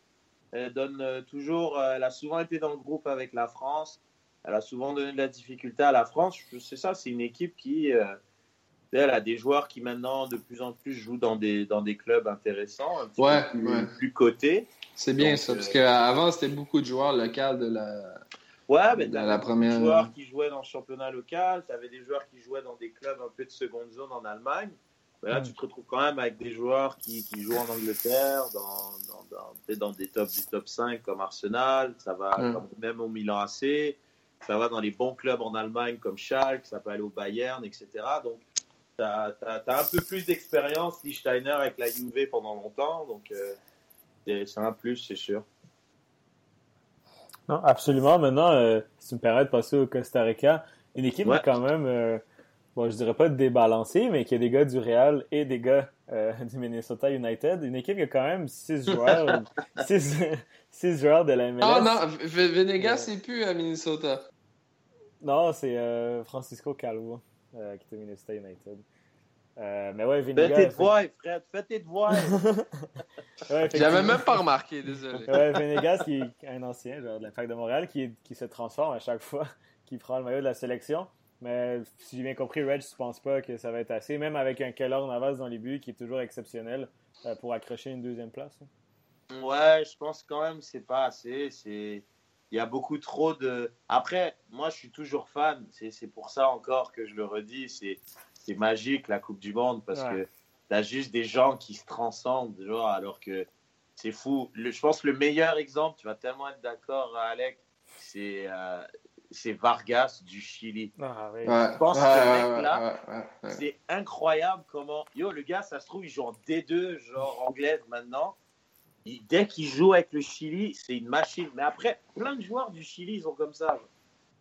Elle donne toujours. elle a souvent été dans le groupe avec la France. Elle a souvent donné de la difficulté à la France. C'est ça, c'est une équipe qui. Euh, elle a des joueurs qui maintenant de plus en plus jouent dans des, dans des clubs intéressants, un petit Ouais, peu plus, ouais. plus cotés. C'est bien Donc, ça, euh, parce qu'avant, c'était beaucoup de joueurs locaux de la. Ouais, mais t'avais la première- de joueurs qui jouaient dans le championnat local, tu avais des joueurs qui jouaient dans des clubs un peu de seconde zone en Allemagne. Mais là, Mm. tu te retrouves quand même avec des joueurs qui, qui jouent en Angleterre, dans, dans, dans, des top du top 5 comme Arsenal, ça va Mm. comme même au Milan AC, ça va dans les bons clubs en Allemagne comme Schalke, ça peut aller au Bayern, etc. Donc, tu as, un peu plus d'expérience, Lichtsteiner avec la Juve pendant longtemps, donc euh, c'est un plus, c'est sûr. Non, absolument. Maintenant, euh, si tu me permets de passer au Costa Rica, une équipe Ouais. qui est quand même, euh, bon, je dirais pas débalancée, mais qui a des gars du Real et des gars euh, du Minnesota United. Une équipe qui a quand même six joueurs, six, six joueurs de la MLS. Ah non, V- Venegas, c'est plus à Minnesota. Non, c'est euh, Francisco Calvo euh, qui était Minnesota United. Euh, mais ouais, Fais Venegas. tes devoirs, Fred, fais tes devoirs. Ouais, J'avais même pas remarqué, désolé. Ouais, Venegas, qui est un ancien genre, de l'Impact de Montréal, qui, qui se transforme à chaque fois qu'il prend le maillot de la sélection. Mais si j'ai bien compris, Reg, tu penses pas que ça va être assez, même avec un Keller Navas dans les buts qui est toujours exceptionnel euh, pour accrocher une deuxième place. hein? Ouais, je pense quand même que c'est pas assez. C'est il y a beaucoup trop de. Après, moi, je suis toujours fan. C'est c'est pour ça encore que je le redis. C'est c'est magique la Coupe du Monde parce Ouais. que t'as juste des gens qui se transcendent, genre, alors que c'est fou. Le- je pense que le meilleur exemple, tu vas tellement être d'accord, Alec, c'est euh, c'est Vargas du Chili. Ah, oui. Ouais, Je pense que ouais, ouais. C'est incroyable comment. Yo, le gars, ça se trouve, il joue en D2, genre anglaise maintenant. Il- dès qu'il joue avec le Chili, c'est une machine. Mais après, plein de joueurs du Chili, ils sont comme ça.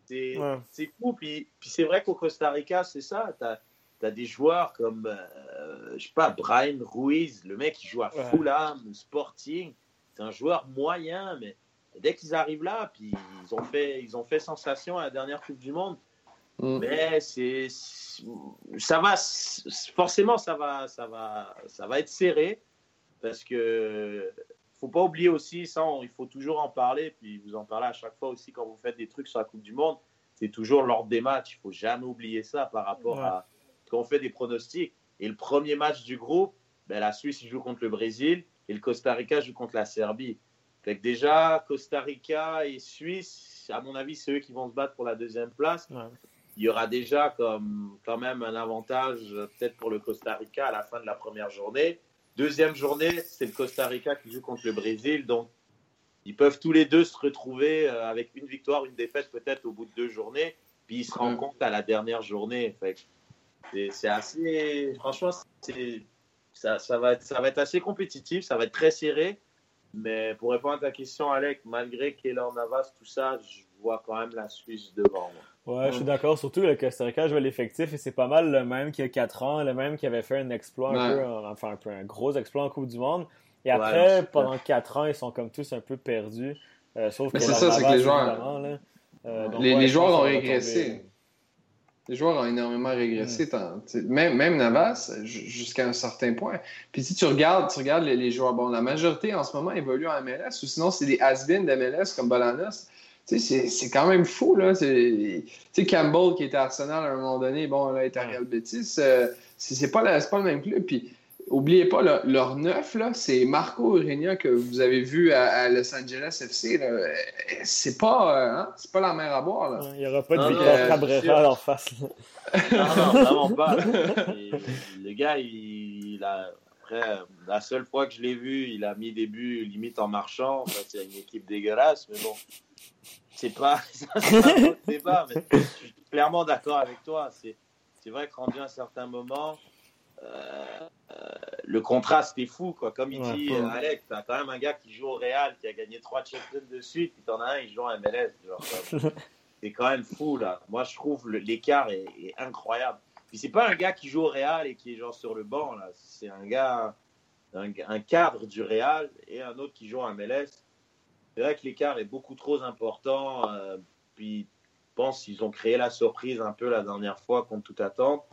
C'est Ouais. fou. Puis, puis c'est vrai qu'au Costa Rica, c'est ça. Tu as, des joueurs comme, euh, je sais pas, Brian Ruiz, le mec qui joue à Ouais. Fulham, Sporting. C'est un joueur moyen, mais dès qu'ils arrivent là, puis ils ont fait, ils ont fait sensation à la dernière Coupe du Monde. Mm. Mais c'est ça va forcément ça va ça va ça va être serré parce que faut pas oublier aussi, ça, il faut toujours en parler, puis vous en parlez à chaque fois aussi quand vous faites des trucs sur la Coupe du Monde. C'est toujours l'ordre des matchs. Il faut jamais oublier ça par rapport à quand on fait des pronostics. Et le premier match du groupe, ben, la Suisse joue contre le Brésil et le Costa Rica joue contre la Serbie. Fait que déjà, Costa Rica et Suisse, à mon avis, c'est eux qui vont se battre pour la deuxième place. Il y aura déjà comme, quand même un avantage peut-être pour le Costa Rica à la fin de la première journée. Deuxième journée, c'est le Costa Rica qui joue contre le Brésil. Donc, ils peuvent tous les deux se retrouver euh, avec une victoire, une défaite peut-être au bout de deux journées. Puis ils se rendent compte à la dernière journée. C'est assez. Franchement, ça, ça, va être, ça va être assez compétitif, ça va être très serré. Mais pour répondre à ta question, Alec, malgré Keller Navas, tout ça, je vois quand même la Suisse devant moi. Ouais, je suis d'accord. Surtout le Costa Rica, je vois l'effectif et c'est pas mal le même qu'il y a 4 ans, le même qui avait fait un exploit, un peu, enfin un peu un gros exploit en Coupe du Monde. Et après, pendant 4 ans, ils sont comme tous un peu perdus. Euh, sauf Mais c'est ça, c'est que les joueurs. Là. Euh, les, joueurs ont régressé. Les joueurs ont énormément régressé. Mm. Même, même Navas, jusqu'à un certain point. Puis si tu regardes, tu regardes les, joueurs, bon, la majorité en ce moment évolue en MLS, ou sinon c'est des has-been d'MLS comme Bolanos. C'est quand même fou. Là. Campbell qui était à Arsenal à un moment donné, bon, là, il est à Real Betis. Euh, c'est pas, pas, le même club. Puis Oubliez pas, leur neuf, c'est Marco Urenia que vous avez vu à, Los Angeles FC. C'est pas, euh, hein, c'est pas la mer à boire. Il n'y aura pas de Victor Cabrera en face. Non, non, vraiment pas. le gars, il, a, après, la seule fois que je l'ai vu, il a mis des buts limite en marchant. c'est une équipe dégueulasse, mais bon, c'est pas, un autre débat. Mais je suis clairement d'accord avec toi. C'est vrai que rendu à un certain moment, euh, le contraste est fou, quoi. Comme il dit euh, Alex, t'as quand même un gars qui joue au Real, qui a gagné trois champions de suite, puis t'en as un, il joue en MLS. c'est quand même fou, là. Moi, je trouve l'écart est, incroyable. Puis c'est pas un gars qui joue au Real et qui est genre sur le banc, là. C'est un gars, un, cadre du Real et un autre qui joue en MLS. C'est vrai que l'écart est beaucoup trop important. Euh, puis, je pense qu'ils ont créé la surprise un peu la dernière fois contre toute attente.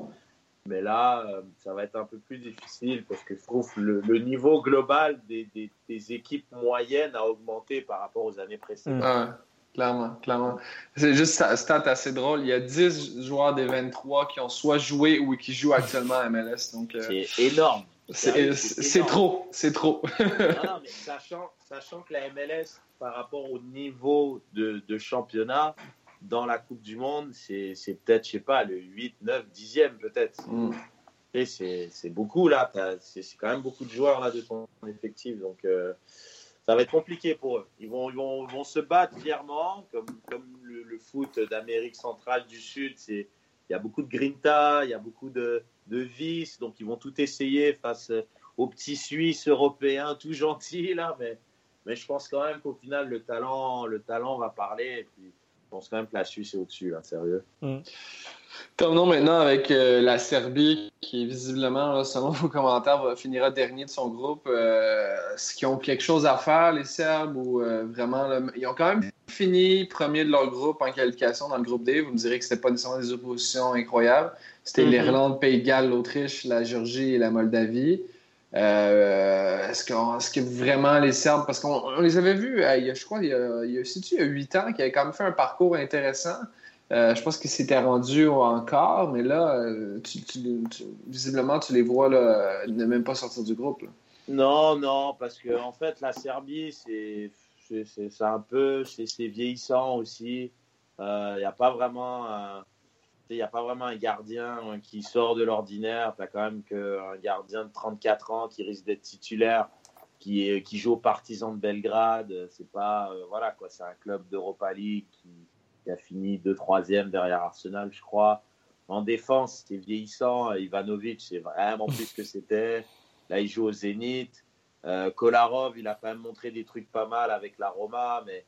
Mais là, euh, ça va être un peu plus difficile parce que je trouve le, le niveau global des, des, équipes moyennes a augmenté par rapport aux années précédentes. Ah, clairement, clairement. C'est juste un stat assez drôle. Il y a 10 joueurs des 23 qui ont soit joué ou qui jouent actuellement à MLS. Donc, euh, c'est énorme. C'est trop, c'est trop. non, mais sachant, sachant que la MLS, par rapport au niveau de, de championnat, dans la Coupe du Monde, c'est peut-être, je sais pas, le 8, 9, 10e peut-être. Mm. Et c'est beaucoup là, c'est quand même beaucoup de joueurs là de ton effectif, donc euh, ça va être compliqué pour eux. Ils vont, ils vont, vont se battre fièrement, comme, comme le, foot d'Amérique centrale, du Sud, il y a beaucoup de grinta, il y a beaucoup de, de vices, donc ils vont tout essayer face aux petits Suisses européens, tout gentils là, mais, mais je pense quand même qu'au final le talent, le talent va parler. Et puis, je pense quand même que la Suisse est au-dessus, là, sérieux. Mm. Terminons maintenant avec euh, la Serbie, qui visiblement, selon vos commentaires, finira dernier de son groupe. Euh, est-ce qu'ils ont quelque chose à faire, les Serbes, ou euh, vraiment, ils ont quand même fini premier de leur groupe en qualification dans le groupe D. Vous me direz que c'était pas nécessairement des oppositions incroyables. C'était mm-hmm. l'Irlande, le Pays de Galles, l'Autriche, la Géorgie et la Moldavie. Euh, est-ce, que, vraiment les Serbes, parce qu'on les avait vus, il je crois, il y a, il y a, il y a 8 ans, qui avaient quand même fait un parcours intéressant. Euh, je pense qu'ils s'étaient rendus encore, mais là, euh, visiblement, tu les vois là, ne même pas sortir du groupe. Non, non, parce que en fait, la Serbie, c'est, c'est, un peu, c'est, vieillissant aussi. Il n'y a pas vraiment il a pas vraiment un gardien hein, qui sort de l'ordinaire. Tu as quand même un gardien de 34 ans qui risque d'être titulaire, qui, qui joue au Partizan de Belgrade. C'est pas, euh, voilà quoi, c'est un club d'Europa League qui, a fini 2 3 e derrière Arsenal, je crois. En défense, c'est vieillissant. Ivanovic, c'est vraiment plus que c'était. Là, il joue au Zénith. Euh, Kolarov, il a quand même montré des trucs pas mal avec la Roma, mais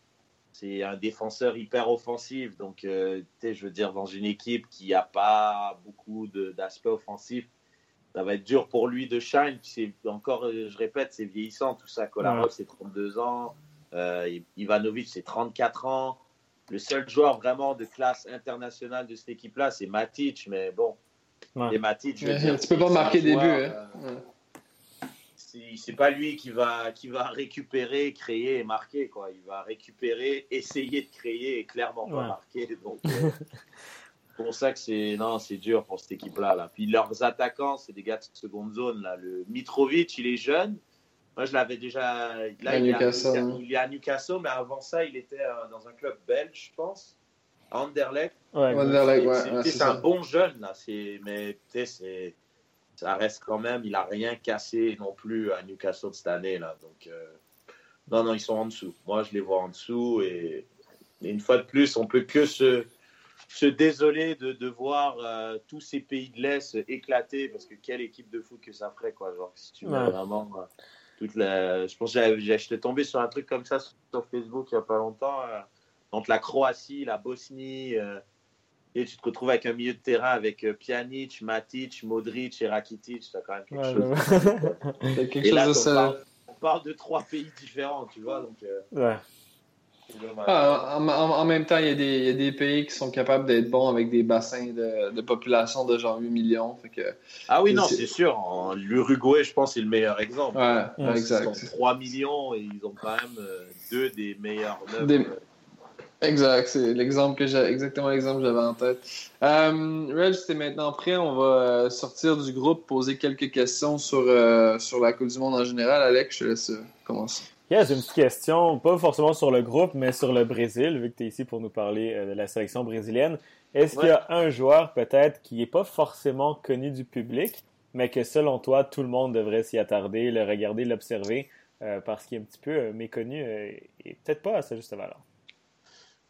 c'est un défenseur hyper offensif. Donc, euh, je veux dire, dans une équipe qui n'a pas beaucoup d'aspects offensifs, ça va être dur pour lui de shine. C'est encore, euh, je répète, c'est vieillissant tout ça. Kolarov, c'est 32 ans. Euh, Ivanovic, c'est 34 ans. Le seul joueur vraiment de classe internationale de cette équipe-là, c'est Matic. Mais bon, et Matic, je veux dire, tu peux pas marquer des buts. Hein. C'est pas lui qui va, qui va récupérer, créer et marquer. Quoi. Il va récupérer, essayer de créer et clairement pas marquer. Donc, euh, pour ça que c'est non, c'est dur pour cette équipe-là. Là. Puis leurs attaquants, c'est des gars de seconde zone. Là. Le Mitrovic, il est jeune. Moi, je l'avais déjà. Là, il, Newcastle, est à, il, est à, Newcastle, mais avant ça, il était euh, dans un club belge, je pense. Anderlecht. Ouais, Anderlecht, ouais. C'est un bon jeune, là. Mais c'est ça reste quand même, il n'a rien cassé non plus à Newcastle cette année. Là. Donc, euh, non, non, ils sont en dessous. Moi, je les vois en dessous. Et, une fois de plus, on peut que se, se désoler de, de voir euh, tous ces pays de l'Est éclater. Parce que quelle équipe de foot que ça ferait, quoi. Genre, si tu veux vraiment. Euh, toute la... Je pense que j'étais tombé sur un truc comme ça sur Facebook il n'y a pas longtemps. entre la Croatie, la Bosnie. Et tu te retrouves avec un milieu de terrain avec euh, Pjanic, Matic, Modric et Rakitic. Tu as quand même quelque chose. quelque et là, on, parle, on, parle, de trois pays différents, tu vois. Donc, euh, ouais. Ah, en, en, même temps, il y, a des, il y, a des, pays qui sont capables d'être bons avec des bassins de, de, population de genre 8 millions. Fait que, ah oui, non, c'est sûr. L'Uruguay, je pense, c'est le meilleur exemple. Ouais, ouais exact. Ils sont 3 millions et ils ont quand même euh, deux des meilleurs neufs. Des... Exact, c'est l'exemple que j'ai, exactement l'exemple que j'avais en tête. Euh, Reg, c'est maintenant prêt. On va euh, sortir du groupe, poser quelques questions sur, euh, sur la Coupe du Monde en général. Alex, je te laisse euh, commencer. Yeah, j'ai une petite question, pas forcément sur le groupe, mais sur le Brésil, vu que tu es ici pour nous parler de la sélection brésilienne. Est-ce qu'il y a un joueur peut-être qui n'est pas forcément connu du public, mais que selon toi, tout le monde devrait s'y attarder, le regarder, l'observer, parce qu'il est un petit peu méconnu et peut-être pas à sa juste valeur?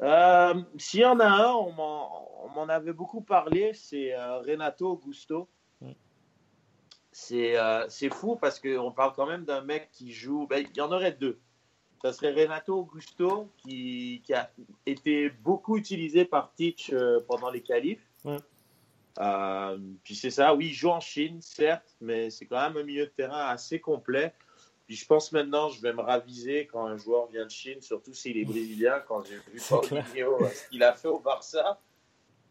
Euh, S'il y en a un, on m'en avait beaucoup parlé, c'est euh, Renato Augusto. Mm. Euh, c'est fou parce qu'on parle quand même d'un mec qui joue. Ben, il y en aurait deux. Ça serait Renato Augusto qui, qui a été beaucoup utilisé par Teach pendant les qualifs. puis c'est ça, oui, il joue en Chine, certes, mais c'est quand même un milieu de terrain assez complet je pense maintenant, je vais me raviser quand un joueur vient de Chine, surtout s'il est brésilien, quand j'ai vu Paulinho, ce qu'il a fait au Barça.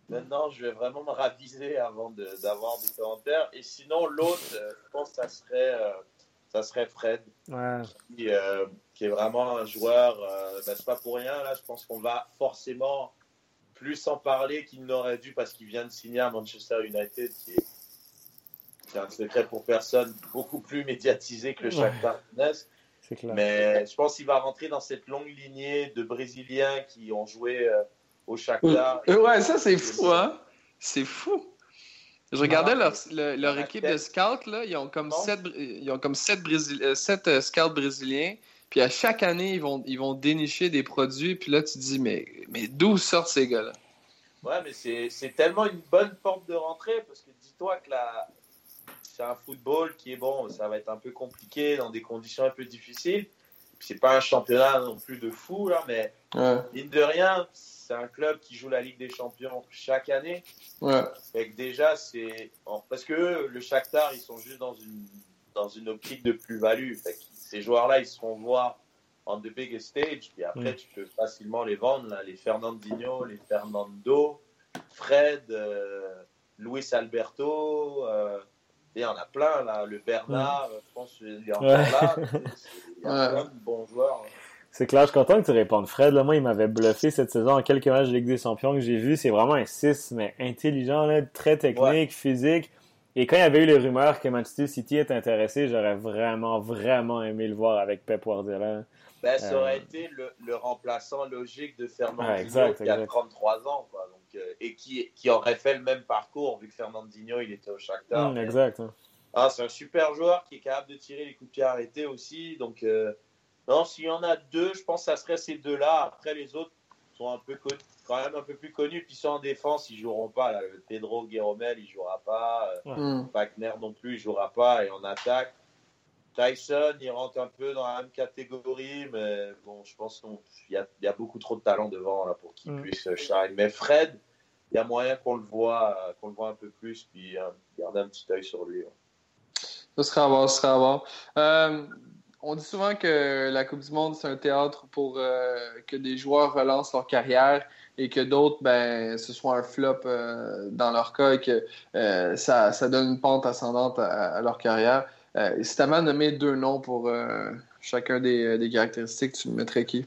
Maintenant, je vais vraiment me raviser avant d'avoir des commentaires. Et sinon, l'autre, euh, je pense que ça serait, euh, ça serait Fred, qui, euh, qui, est vraiment un joueur. Ben, c'est pas pour rien, là, je pense qu'on va forcément plus en parler qu'il n'aurait dû parce qu'il vient de signer à Manchester United, qui est c'est un secret pour personne, beaucoup plus médiatisé que le Shakhtar Donetsk. Mais je pense qu'il va rentrer dans cette longue lignée de Brésiliens qui ont joué euh, au Shakhtar. Euh, ouais, ça c'est fou, hein? C'est fou. Je regardais leur, leur, équipe de scouts, là, ils ont comme sept, ils ont comme sept, euh, sept scouts brésiliens. Puis à chaque année, ils vont, ils vont dénicher des produits. Puis là, tu te dis, mais, mais d'où sortent ces gars-là? Ouais, mais c'est tellement une bonne porte de rentrée parce que dis-toi que la, c'est un football qui est bon, ça va être un peu compliqué dans des conditions un peu difficiles. C'est pas un championnat non plus de fou là, mais mine de rien, c'est un club qui joue la Ligue des Champions chaque année. Ouais. que déjà c'est parce que le Shakhtar ils sont juste dans une dans une optique de plus-value. Ces joueurs-là ils se font voir en the big stage, puis après mm. tu peux facilement les vendre là, les Fernandinho, les Fernando, Fred, euh, Luis Alberto. Euh, il y en a plein, là. Le Bernard, je pense qu'il est encore là. Il y a plein de bons joueurs. Hein. C'est clair, je suis content que tu répondes. Fred, là, moi, il m'avait bluffé cette saison en quelques matchs de Ligue des Champions que j'ai vu. C'est vraiment un 6, mais intelligent, là, très technique, physique. Et quand il y avait eu les rumeurs que Manchester City est intéressé, j'aurais vraiment, vraiment aimé le voir avec Pep Guardiola. Ben, ça aurait euh, été le, le, remplaçant logique de Fernandinho ouais, qui a 33 ans. Quoi. Donc, et qui, qui, aurait fait le même parcours vu que Fernandinho il était au Shakhtar. Mm, exact. Ah, c'est un super joueur qui est capable de tirer les coups de pied arrêtés aussi. Donc, euh, non, s'il y en a deux, je pense que ça serait ces deux-là. Après, les autres sont un peu quand même un peu plus connus. Puis, sont en défense, ils joueront pas. Là. Pedro Guerromel, il jouera pas. Mm. Wagner non plus, il jouera pas. Et en attaque, Tyson, il rentre un peu dans la même catégorie, mais bon, je pense qu'il y, y, a beaucoup trop de talent devant là, pour qu'il mm. puisse shine. Mais Fred, il y a moyen qu'on le voit, qu'on le voit un peu plus, puis euh, garder un petit œil sur lui. Ce sera à voir, ce sera à voir. Euh, on dit souvent que la Coupe du Monde, c'est un théâtre pour euh, que des joueurs relancent leur carrière et que d'autres, ben, ce soit un flop dans leur cas et que ça, ça, donne une pente ascendante à leur carrière. Euh, si tu avais à nommer deux noms pour euh, chacun des, des, caractéristiques, tu mettrais qui?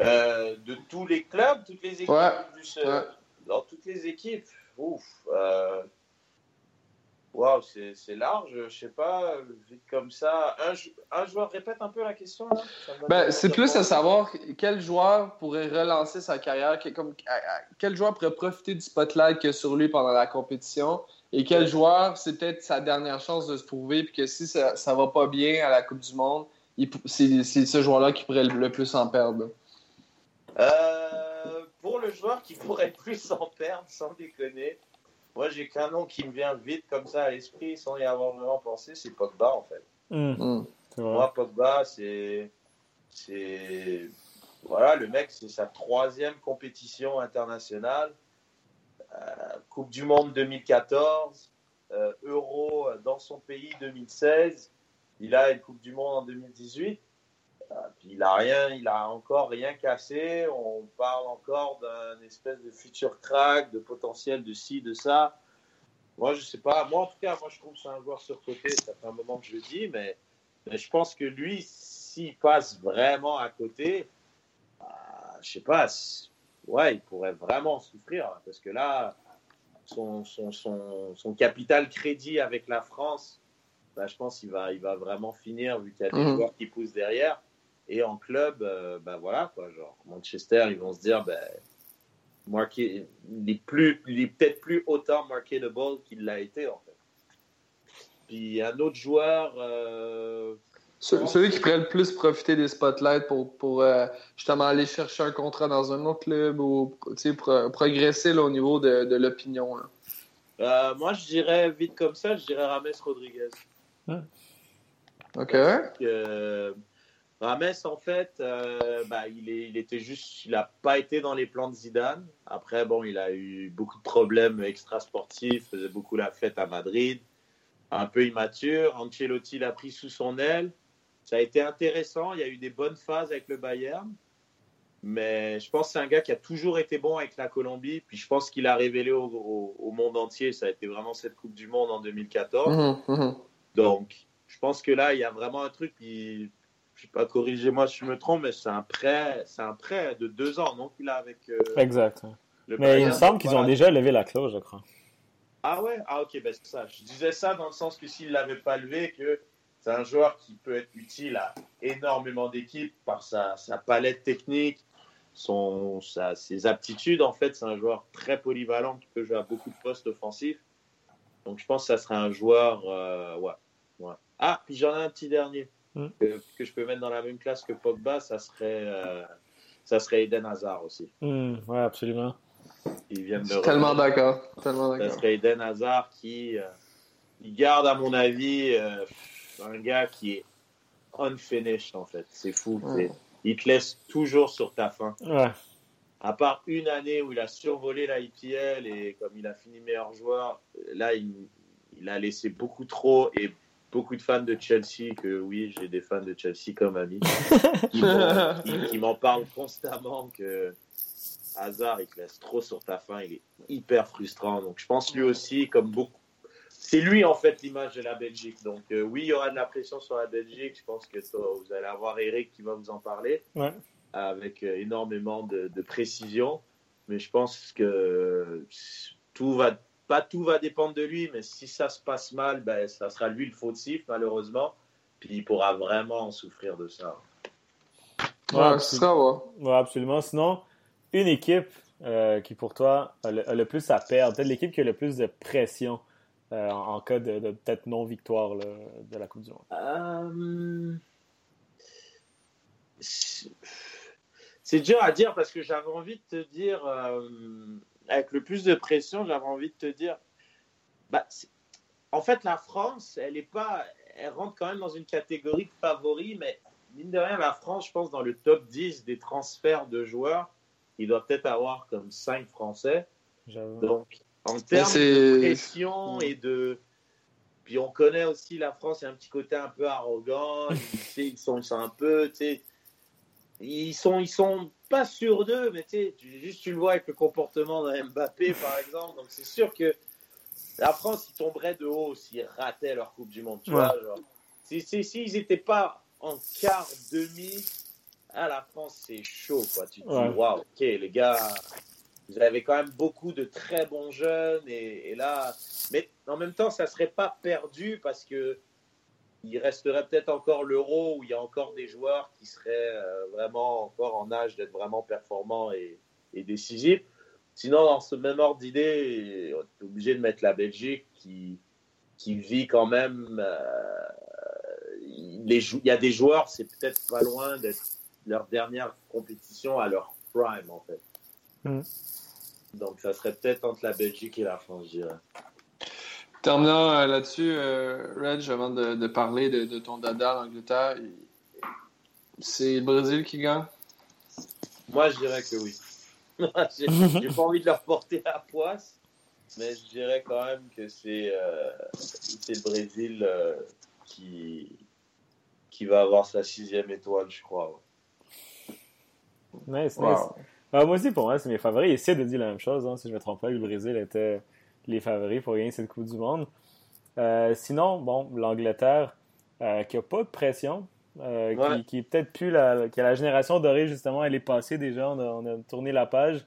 Euh, De tous les clubs, toutes les équipes Ouais. plus, Ouais. Dans toutes les équipes, ouf. Waouh, c'est large, je sais pas, vite comme ça. Un, jou- un joueur, répète un peu la question. Ben, c'est plus à savoir quel joueur pourrait relancer sa carrière, que- comme, quel joueur pourrait profiter du spotlight qu'il y a sur lui pendant la compétition, et quel joueur, c'est peut-être sa dernière chance de se prouver, puis que si ça, ça va pas bien à la Coupe du Monde, c'est ce joueur-là qui pourrait le, le plus en perdre. Euh, pour le joueur qui pourrait plus s'en perdre, sans déconner, moi j'ai qu'un nom qui me vient vite comme ça à l'esprit sans y avoir vraiment pensé, c'est Pogba en fait. Hmm, Hmm. Moi, Pogba, c'est. c'est Voilà, le mec, c'est sa troisième compétition internationale. Euh, coupe du Monde 2014, euh, Euro dans son pays 2016. Il a une Coupe du Monde en 2018. Euh, puis il a rien, il a encore rien cassé. On parle encore d'un espèce de futur crack, de potentiel de ci, de ça. Moi, je sais pas. Moi, en tout cas, moi, je trouve que c'est un joueur surcoté. Ça fait un moment que je le dis, mais, mais je pense que lui, s'il passe vraiment à côté, bah, je sais pas. Ouais, il pourrait vraiment souffrir hein, parce que là, son, son, son, son capital crédit avec la France, bah, je pense qu'il va, il va vraiment finir vu qu'il y a des Mhm. joueurs qui poussent derrière. Et en club, euh, bah voilà quoi, genre Manchester, ils vont se dire, ben marqué, il est plus, il est peut-être plus autant marketable qu'il l'a été en fait. Puis un autre joueur, euh, Ce- Celui qui pourrait le plus profiter des spotlights pour, pour euh, justement aller chercher un contrat dans un autre club ou tu sais, pro- progresser là, au niveau de, de l'opinion. euh, moi je dirais vite comme ça, je dirais Rames Rodriguez. OK? que Rames, en fait, euh, bah, il, est, il était juste, il n'a pas été dans les plans de Zidane. Après, bon, il a eu beaucoup de problèmes extrasportifs, faisait beaucoup la fête à Madrid, un peu immature. Ancelotti l'a pris sous son aile. Ça a été intéressant. Il y a eu des bonnes phases avec le Bayern. Mais je pense que c'est un gars qui a toujours été bon avec la Colombie. Puis je pense qu'il a révélé au, au- au monde entier. Ça a été vraiment cette Coupe du Monde en 2014. Mhm, mhm. Donc, je pense que là, il y a vraiment un truc qui, je sais pas, corrigez-moi si je me trompe, mais c'est un prêt, c'est un prêt de deux ans, non, qu'il a avec euh, Exact. le Mais il me semble qu'ils ont déjà levé la clause, je crois. Ah ouais, ah ok, ben c'est ça. Je disais ça dans le sens que s'il l'avait pas levé, que c'est un joueur qui peut être utile à énormément d'équipes par sa, sa palette technique, son, sa- ses aptitudes. En fait, c'est un joueur très polyvalent qui peut jouer à beaucoup de postes offensifs. Donc, je pense que ça serait un joueur. euh, ouais, ouais. Ah, puis j'en ai un petit dernier Hmm. que, que je peux mettre dans la même classe que Pogba. Ça serait, euh, ça serait Eden Hazard aussi. Hmm, ouais, absolument. Il vient de Je suis tellement d'accord. Tellement ça serait Eden Hazard qui euh, il garde, à mon avis, euh, un gars qui est unfinished, en fait. C'est fou. C'est- Il te laisse toujours sur ta fin. Ouais. À part une année où il a survolé la IPL et comme il a fini meilleur joueur, là, il, il a laissé beaucoup trop et beaucoup de fans de Chelsea, que oui, j'ai des fans de Chelsea comme amis, qui m'en- qui- qui m'en parlent constamment que Hazard, il te laisse trop sur ta fin, il est hyper frustrant. Donc je pense lui aussi, comme beaucoup, c'est lui en fait l'image de la Belgique. Donc euh, oui, il y aura de la pression sur la Belgique. Je pense que vous allez avoir Eric qui va vous en parler Ouais. avec euh, énormément de, de précision. Mais je pense que tout va, pas tout va dépendre de lui, mais si ça se passe mal, ben, ça sera lui le fautif, malheureusement. Puis il pourra vraiment en souffrir de ça. Ouais, ce sera, ouais. Ouais, absolument. Sinon, une équipe euh, qui, pour toi, a le, a le plus à perdre, peut-être l'équipe qui a le plus de pression euh, en, en cas de, de peut-être non-victoire là, de la Coupe du Monde. Euh, c'est- C'est dur à dire parce que j'avais envie de te dire, euh, avec le plus de pression, j'avais envie de te dire, bah, en fait, la France, elle est pas, elle rentre quand même dans une catégorie de favoris, mais mine de rien, la France, je pense, dans le top 10 des transferts de joueurs, il doit peut-être avoir comme 5 Français. J'avoue. Donc, en termes de pression et de. Puis on connaît aussi la France, il y a un petit côté un peu arrogant. ils, sont, ils sont un peu. tu sais, Ils sont, ils sont pas sûrs d'eux, mais tu juste tu le vois avec le comportement de Mbappé, par exemple. Donc c'est sûr que La France, ils tomberaient de haut s'ils rataient leur Coupe du Monde. Tu Ouais. vois, genre. Si, si, s'ils n'étaient pas en quart, demi, à la France, c'est chaud. Quoi. Tu te dis, waouh, ok, les gars, vous avez quand même beaucoup de très bons jeunes. Et, et là, mais en même temps, ça serait pas perdu parce que il resterait peut-être encore l'euro où il y a encore des joueurs qui seraient euh, vraiment encore en âge d'être vraiment performants et, et décisifs. Sinon, dans ce même ordre d'idée, on est obligé de mettre la Belgique qui, qui vit quand même. euh, les il y a des joueurs, c'est peut-être pas loin d'être leur dernière compétition à leur prime, en fait. Mhm. Donc, ça serait peut-être entre la Belgique et la France, je dirais. Terminant euh, là-dessus, euh, Reg, avant de, de parler de, de ton dada en Angleterre, c'est le Brésil qui gagne? Moi, je dirais que oui. j'ai pas envie de leur porter la poisse, mais je dirais quand même que c'est euh, le Brésil euh, qui, qui va avoir sa sixième étoile, je crois. ouais. Nice, Wow. nice. Ah, moi aussi, pour moi, c'est mes favoris. Et Sid a dit la même chose, hein, si je me trompe pas, que le Brésil était les favoris pour gagner cette Coupe du Monde. Euh, sinon, bon, l'Angleterre, euh, qui a pas de pression, euh, qui- Ouais. qui, est peut-être plus la, qui a la génération dorée, justement, elle est passée déjà, on a, on a tourné la page.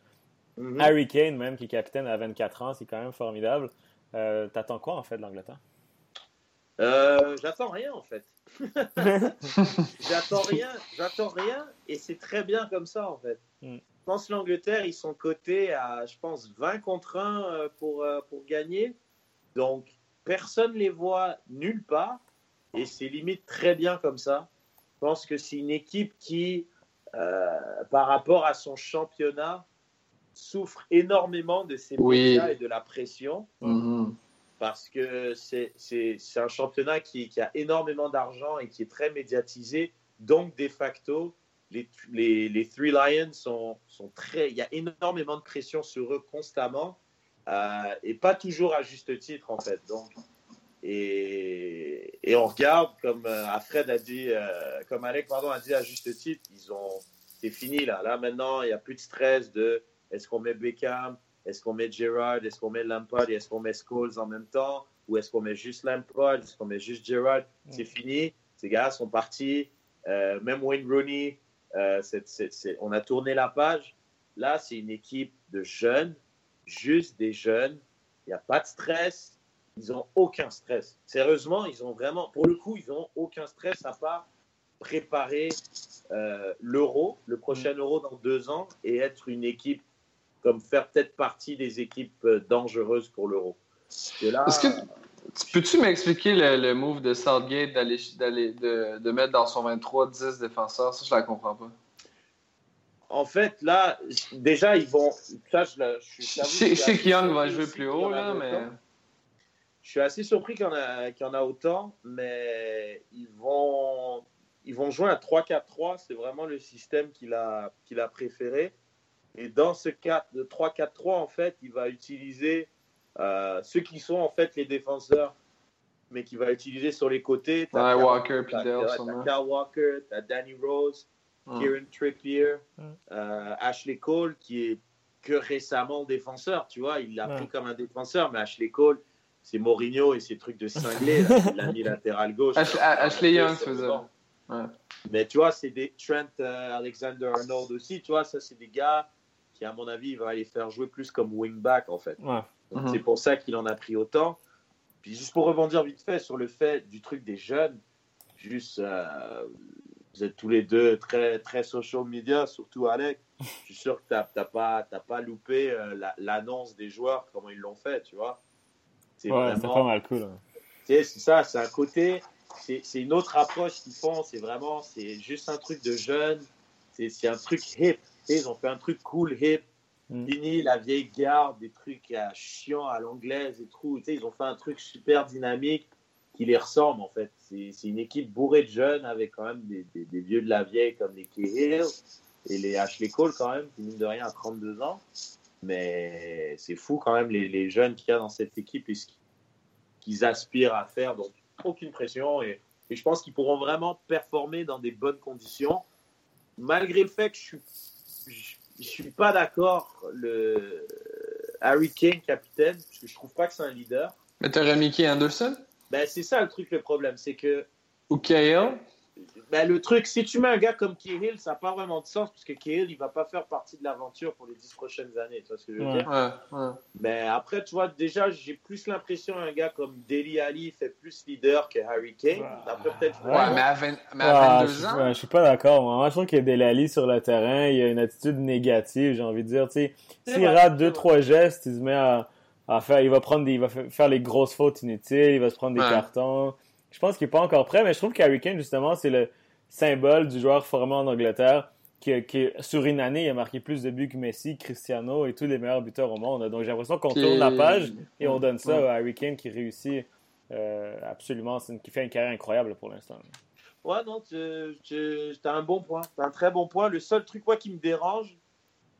Mhm. Harry Kane, même, qui est capitaine à 24 ans, c'est quand même formidable. T'attends quoi, en fait, de l'Angleterre? J'attends rien en fait. j'attends rien, j'attends rien et c'est très bien comme ça en fait. Mm. Pense l'Angleterre, ils sont cotés à, je pense, 20 contre 1 euh, pour, euh, pour gagner. Donc, personne les voit nulle part et c'est limite très bien comme ça. Je pense que c'est une équipe qui, euh, par rapport à son championnat, souffre énormément de ses Oui. médias et de la pression Mhm. parce que c'est c'est- c'est un championnat qui, qui a énormément d'argent et qui est très médiatisé. Donc, de facto, les, les, les Three Lions sont, sont très. Il y a énormément de pression sur eux constamment euh, et pas toujours à juste titre, en fait. Donc, et, et on regarde, comme euh, Alfred a dit, euh, comme Alec pardon, a dit à juste titre, ils ont. C'est fini là. Là, maintenant, il n'y a plus de stress de est-ce qu'on met Beckham est-ce qu'on met Gerrard Est-ce qu'on met Lampard est-ce qu'on met Scholes en même temps Ou est-ce qu'on met juste Lampard Est-ce qu'on met juste Gerrard? C'est fini. Ces gars sont partis. Euh, même Wayne Rooney, euh, on a tourné la page. Là, c'est une équipe de jeunes, juste des jeunes. Il n'y a pas de stress. Ils n'ont aucun stress. Sérieusement, ils ont vraiment, pour le coup, ils n'ont aucun stress à part préparer euh, l'euro, le prochain euro dans deux ans, et être une équipe comme faire peut-être partie des équipes euh, dangereuses pour l'euro. Est-ce que peux-tu m'expliquer le, le move de Southgate d'aller, d'aller, de, de mettre dans son 23 10 défenseurs? Ça, je la comprends pas. en fait, là, déjà, ils vont. Ça, je, la- je, sais je que Young va jouer plus haut, là, mais. autant. Je suis assez surpris qu'il y en a, qu'il y en a autant, mais ils vont, ils vont jouer à 3-4-3. C'est vraiment le système qu'il a, qu'il a préféré. Et dans ce 4, de 3-4-3, en fait, il va utiliser euh, ceux qui sont en fait les défenseurs, mais qu'il va utiliser sur les côtés. T'as Ouais, Kyle- Walker t'as- Walker, t'as Danny Rose, Hmm. Kieran Trippier, Mm. euh, Ashley Cole, qui est que récemment défenseur, tu vois, il l'a Ouais. pris comme un défenseur, mais Ashley Cole, c'est Mourinho et ses trucs de cinglé, là, il l'a mis latéral gauche. Ashley- Young c'est faisait. Ouais. Mais tu vois, c'est des Trent euh, Alexander-Arnold aussi, tu vois, ça c'est des gars qui, à mon avis, il va les faire jouer plus comme wingback en fait. Ouais. Mhm. C'est pour ça qu'il en a pris autant. Puis juste pour rebondir vite fait sur le fait du truc des jeunes, juste, euh, vous êtes tous les deux très, très social media, surtout Alec. Je suis sûr que tu n'as pas, pas loupé euh, la- l'annonce des joueurs, comment ils l'ont fait, tu vois. C'est Ouais, vraiment- pas mal cool. hein. c'est ça, c'est un côté, c'est c'est une autre approche qu'ils font, c'est vraiment, c'est juste un truc de jeune, c'est c'est un truc hip. Ils ont fait un truc cool, hip, Mm. la vieille garde, des trucs à chiant à l'anglaise et tout. Tu sais, ils ont fait un truc super dynamique qui les ressemble en fait. C'est une équipe bourrée de jeunes avec quand même des, vieux de la vieille comme les Cahill et les Ashley Cole quand même, qui mine de rien à 32 ans. Mais c'est fou quand même les, les jeunes qu'il y a dans cette équipe et ce qu'ils aspirent à faire. Donc, aucune pression. Et, et je pense qu'ils pourront vraiment performer dans des bonnes conditions. Malgré le fait que je suis, je, suis pas d'accord le, Harry Kane capitaine, parce que je trouve pas que c'est un leader. Mais t'aurais qui Anderson? Ben, c'est ça le truc, le problème. C'est que Ou ben, le truc, si tu mets un gars comme Cahill, ça n'a pas vraiment de sens, parce que Cahill, il va pas faire partie de l'aventure pour les dix prochaines années. Tu vois ce que je veux Ouais. dire? Ouais, ouais. Mais après, tu vois, déjà, j'ai plus l'impression un gars comme Deli Ali fait plus leader que Harry Kane. Après, peut-être. Ouais, mais à, 20 mais à je, 22 ans? ouais, je suis pas d'accord. Moi, Moi, je trouve qu'il y a Delali sur le terrain. Il a une attitude négative, j'ai envie de dire. Tu sais, s'il rate deux, trois gestes, il se met à, à faire, il va prendre des, il va fa- faire les grosses fautes inutiles, il va se prendre des Ouais. cartons. Je pense qu'il est pas encore prêt, mais je trouve qu'Harry Kane, justement, c'est le symbole du joueur formé en Angleterre qui, qui, sur une année, il a marqué plus de buts que Messi, Cristiano et tous les meilleurs buteurs au monde. Donc, j'ai l'impression qu'on tourne la page et on donne ça Ouais. à Harry Kane qui réussit, euh, absolument, une- qui fait une carrière incroyable pour l'instant. Ouais, non, tu as un bon point. Tu un très bon point. Le seul truc, moi, qui me dérange,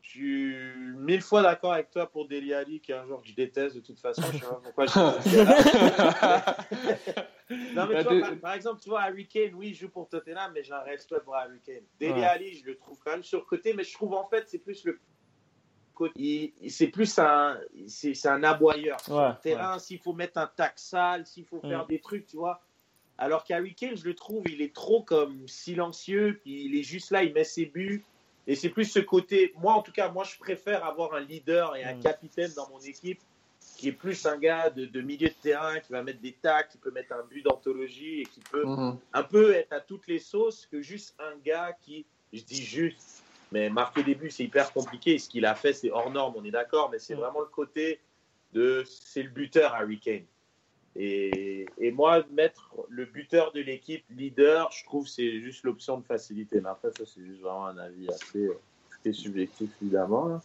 je suis mille fois d'accord avec toi pour Deli Ali, qui est un joueur que je déteste de toute façon. Je sais pas pourquoi je dis ça. Non, mais Bah, tu vois, par, exemple, tu vois, Harry Kane, oui, il joue pour Tottenham, mais j'ai un respect pour Harry Kane. Dele Ouais. Ali, je le trouve quand même surcoté, mais je trouve en fait, c'est plus le. C'est plus un, c'est un aboyeur. Sur le terrain, s'il faut mettre un tac sale, s'il faut faire Mm. des trucs, tu vois. Alors qu'Harry Kane, je le trouve, il est trop comme silencieux, puis il est juste là, il met ses buts. Et c'est plus ce côté. Moi, en tout cas, moi, je préfère avoir un leader et un Mm. capitaine dans mon équipe qui est plus un gars de, de milieu de terrain, qui va mettre des tacs, qui peut mettre un but d'anthologie et qui peut Mhm. un peu être à toutes les sauces que juste un gars qui, je dis juste, mais marquer des buts, c'est hyper compliqué. Ce qu'il a fait, c'est hors norme, on est d'accord, mais c'est Mm. vraiment le côté de c'est le buteur Harry Kane. Et, et moi, mettre le buteur de l'équipe leader, je trouve c'est juste l'option de facilité. Mais après, ça, c'est juste vraiment un avis assez est subjectif, évidemment. là.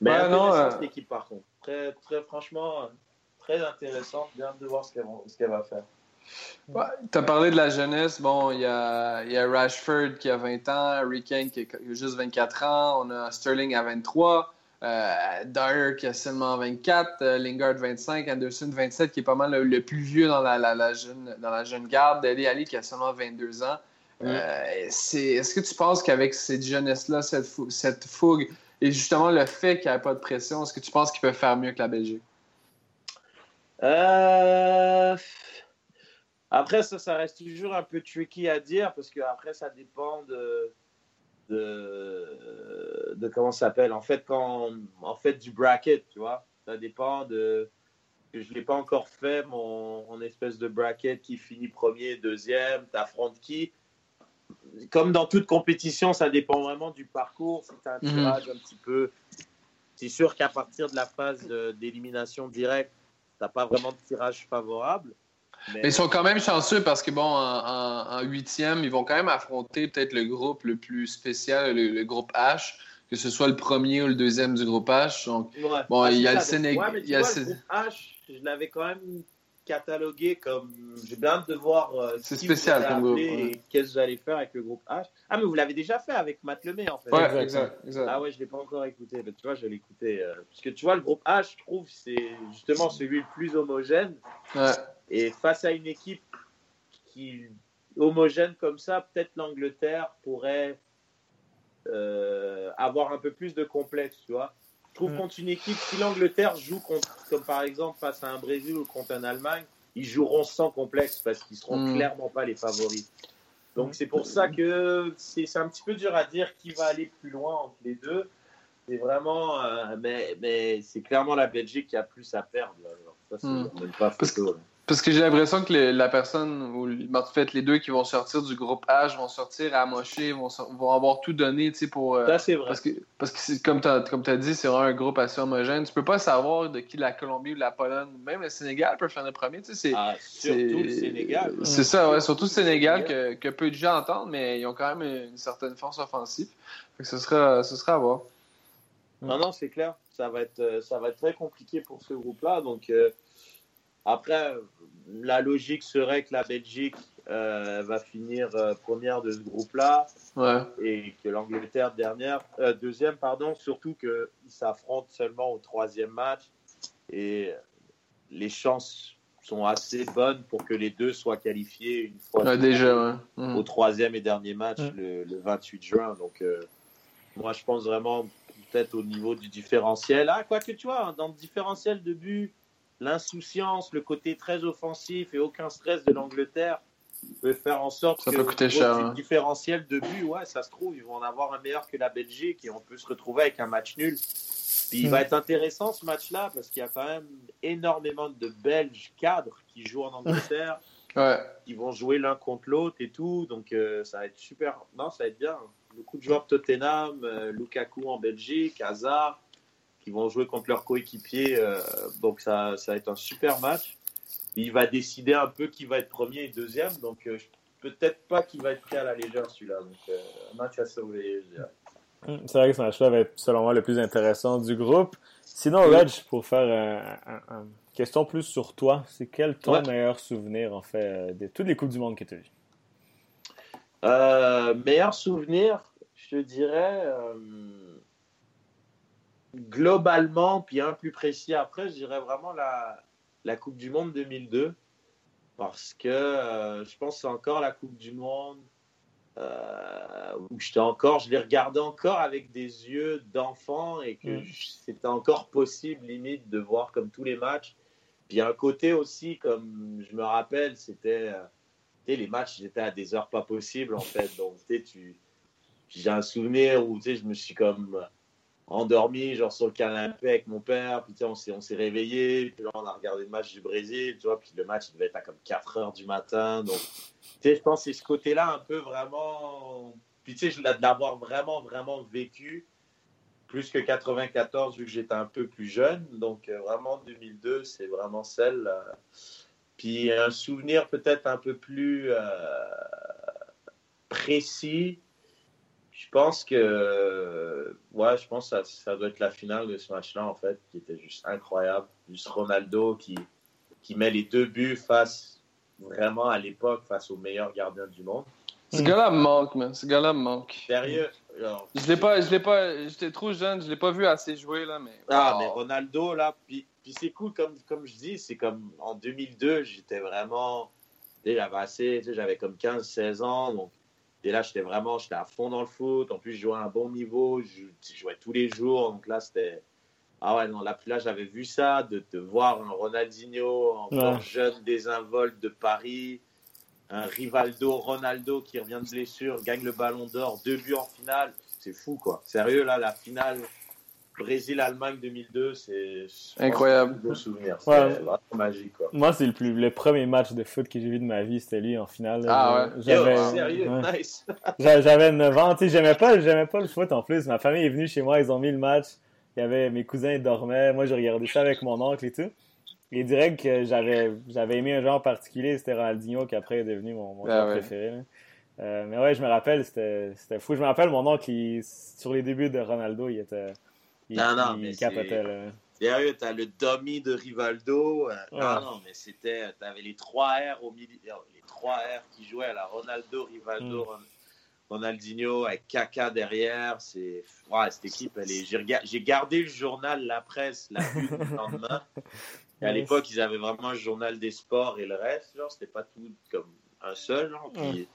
Mais intéressant, non, euh, cette équipe, par contre. Très, très franchement, très intéressante. Bien de voir ce qu'elle va- faire. Ouais, tu as parlé de la jeunesse. Bon, il y a, il y a Rashford qui a 20 ans, Harry Kane qui a juste 24 ans, on a Sterling à 23, euh, Dyer qui a seulement 24, euh, Lingard 25, Anderson 27 qui est pas mal le, le plus vieux dans la, la- la jeune, dans la jeune garde, Dele Ali qui a seulement 22 ans. Euh, c'est- Est-ce que tu penses qu'avec cette jeunesse-là, cette, fou- cette fougue, et justement le fait qu'il n'y ait pas de pression, est-ce que tu penses qu'il peut faire mieux que la Belgique? Euh, Après, ça, ça reste toujours un peu tricky à dire parce que après, ça dépend de, de, comment ça s'appelle. En fait, quand, en fait, du bracket, tu vois, ça dépend de. Je l'ai pas encore fait, mon, mon espèce de bracket qui finit premier, deuxième, t'affrontes qui. Comme dans toute compétition, ça dépend vraiment du parcours. Si tu as un Mhm. tirage un petit peu. C'est sûr qu'à partir de la phase d'élimination directe, t'as pas vraiment de tirage favorable. Mais ils sont quand même chanceux parce que, bon, en, huitième, ils vont quand même affronter peut-être le groupe le plus spécial, le, le groupe H, que ce soit le premier ou le deuxième du groupe H. Donc, Ouais. Bon, Ah, il y a le. Sénégal- Ouais, tu le groupe H, je l'avais quand même catalogué comme. J'ai bien hâte de voir. euh, C'est qui spécial comme groupe, ouais. Et qu'est-ce que vous allez faire avec le groupe H. Ah, mais vous l'avez déjà fait avec Matt Lemay, en fait. ouais, Exact. Ah ouais, je l'ai pas encore écouté. Mais tu vois, je vais l'écouter. euh, parce que tu vois, le groupe H, je trouve, c'est justement celui le plus homogène. Ouais. Et face à une équipe qui homogène comme ça, peut-être l'Angleterre pourrait euh, avoir un peu plus de complexe, tu vois. Je trouve Mm. contre une équipe, si l'Angleterre joue contre, comme par exemple face à un Brésil ou contre un Allemagne, ils joueront sans complexe parce qu'ils seront Mm. clairement pas les favoris. Donc Mm. c'est pour ça que c'est c'est un petit peu dur à dire qui va aller plus loin entre les deux. C'est vraiment, euh, mais, mais c'est clairement la Belgique qui a plus à perdre. là. Alors, ça, c'est Mm. même pas photo, là. Parce que j'ai l'impression que le- la personne, ou en fait les deux qui vont sortir du groupe H vont sortir amochés, vont, vont avoir tout donné tu sais, pour. euh, Ça, c'est vrai. Parce que, parce que c'est- comme tu as, dit, c'est vraiment un groupe assez homogène. Tu peux pas savoir de qui la Colombie ou la Pologne, même le Sénégal peut faire le premier. Tu sais, c'est, Ah, surtout le Sénégal. C'est ça, ouais, surtout le Sénégal que, que peu de gens entendent, mais ils ont quand même une certaine force offensive. Fait que ce sera, ce sera à voir. Non, non, c'est clair. Ça va être, euh, ça va être très compliqué pour ce groupe-là. Donc, euh, après, la logique serait que la Belgique euh, va finir euh, première de ce groupe-là Ouais. et que l'Angleterre dernière, euh, deuxième, pardon. Surtout qu'ils s'affrontent seulement au troisième match et les chances sont assez bonnes pour que les deux soient qualifiés une fois Ouais, déjà, ouais. Mm. au troisième et dernier match Mm. le, le 28 juin. Donc, euh, moi, je pense vraiment peut-être au niveau du différentiel. Ah, quoi que tu vois, dans le différentiel de but, l'insouciance, le côté très offensif et aucun stress de l'Angleterre peut faire en sorte ça que peut coûter cher, hein. différentiel de but, ouais, ça se trouve, ils vont en avoir un meilleur que la Belgique et on peut se retrouver avec un match nul. Puis il Mm. va être intéressant ce match-là parce qu'il y a quand même énormément de Belges cadres qui jouent en Angleterre, Ouais. qui vont jouer l'un contre l'autre et tout, donc euh, ça va être super. Non, ça va être bien. Beaucoup de joueurs de Tottenham, euh, Lukaku en Belgique, Hazard, qui vont jouer contre leurs coéquipiers, euh, donc ça, ça va être un super match. Il va décider un peu qui va être premier et deuxième, donc euh, peut-être pas qu'il va être pris à la légère celui-là. Donc euh, un match à surveiller, je dirais. Hum, C'est vrai que ce match-là va être, selon moi, le plus intéressant du groupe. Sinon, Reg, pour faire une question plus sur toi, c'est quel ton Ouais. meilleur souvenir, en fait, de toutes les Coupes du Monde que tu as vues? Euh, meilleur souvenir, je te dirais, euh, globalement, puis un plus précis après, je dirais vraiment la, la Coupe du Monde 2002. Parce que euh, je pense que c'est encore la Coupe du Monde euh, où j'étais encore, je l'ai regardé encore avec des yeux d'enfant et que Mm. c'était encore possible limite de voir comme tous les matchs. Puis un côté aussi, comme je me rappelle, c'était euh, les matchs, j'étais à des heures pas possibles en fait. Donc tu j'ai un souvenir où tu sais, je me suis comme endormi, genre sur le canapé avec mon père. Puis tu sais, on s'est, réveillé. Puis là, on a regardé le match du Brésil, tu vois. Puis le match, il devait être à comme 4 heures du matin. Donc tu sais, je pense que c'est ce côté-là un peu vraiment. Puis tu sais, l'avoir vraiment, vraiment vécu. Plus que 94, vu que j'étais un peu plus jeune. Donc euh, vraiment, 2002, c'est vraiment celle. euh, Puis un souvenir peut-être un peu plus euh, précis. Je pense que, ouais, je pense que ça, ça doit être la finale de ce match-là, en fait, qui était juste incroyable. Juste Ronaldo qui, qui met les deux buts face, vraiment à l'époque, face au meilleur gardien du monde. Ce gars-là me manque, man. Ce gars-là me manque. Sérieux? alors, Je l'ai pas, je l'ai pas, j'étais trop jeune, je l'ai pas vu assez jouer là, mais. Ah, mais Ronaldo, là, puis, puis c'est cool, comme, comme je dis, c'est comme en 2002, j'étais vraiment. J'avais assez, tu sais, j'avais comme 15-16 ans, donc. Et là, j'étais vraiment, j'étais à fond dans le foot. En plus, je jouais à un bon niveau, je, je jouais tous les jours. Donc là, c'était. Ah ouais, non, là, là j'avais vu ça, de, de voir un Ronaldinho encore Ouais. jeune désinvolte de Paris, un Rivaldo, Ronaldo qui revient de blessure, gagne le ballon d'or, deux buts en finale. C'est fou, quoi. Sérieux, là, la finale Brésil-Allemagne 2002, c'est c'est Incroyable. un beau souvenir. C'est Ouais. vraiment magique, quoi. Moi, c'est le, plus, le premier match de foot que j'ai vu de ma vie, c'était lui en finale. Ah ouais. J'avais, Yo, sérieux, ouais. nice. J'a- J'avais 9 ans, tu sais, j'aimais pas, j'aimais pas le foot en plus. Ma famille est venue chez moi, ils ont mis le match. Il y avait mes cousins ils dormaient, moi j'ai regardé ça avec mon oncle et tout. Et direct que j'avais j'avais aimé un genre particulier, c'était Ronaldinho qui après est devenu mon, mon Ah joueur ouais. préféré. là. Euh, mais ouais, je me rappelle, c'était c'était fou. Je me rappelle mon oncle il- sur les débuts de Ronaldo, il était il, Non, non, il mais capotait c'est- là. Sérieux, t'as le dummy de Rivaldo. euh, Ouais. Non, non, mais c'était. T'avais les 3 R au milieu. Les 3 R qui jouaient là. Ronaldo, Rivaldo, Mm. Ron- Ronaldinho avec Kaka derrière. C'est. Ouais, cette équipe, elle est. J'ai gardé le journal La Presse, la une du lendemain. Et à l'époque, ils avaient vraiment un journal des sports et le reste. Genre, c'était pas tout comme un seul. Genre. Puis,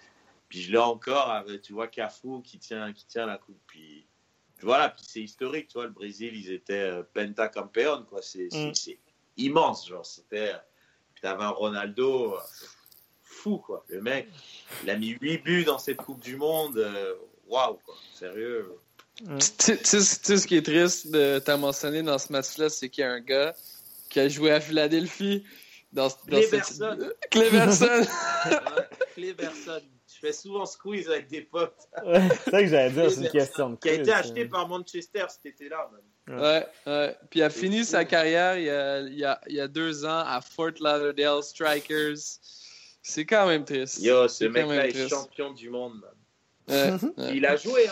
puis je l'ai encore avec, tu vois, Cafu qui tient, qui tient la coupe. Puis. Voilà, puis c'est historique, tu vois, le Brésil, ils étaient euh, pentacampeon, quoi. C'est c'est- Mm. c'est immense, genre, c'était. euh, Puis t'avais un Ronaldo euh, fou, quoi. Le mec, il a mis 8 buts dans cette Coupe du Monde. Waouh, quoi. Sérieux. Tu sais- tu sais ce qui est triste de t'as mentionné dans ce match-là, c'est qu'il y a un gars qui a joué à Philadelphie dans, dans Cleverson. cette... Cleverson. Cleverson. Fais souvent squeeze avec des potes. Ouais, c'est ça que j'allais dire, c'est une question de Qui a été ça. acheté par Manchester cet été-là, man. Ouais, ouais. Puis il a fini sa carrière il y a, il y a, il y a deux ans à Fort Lauderdale Strikers. C'est quand même triste. Yo, ce mec-là même est triste. champion du monde, man. Il a joué, hein.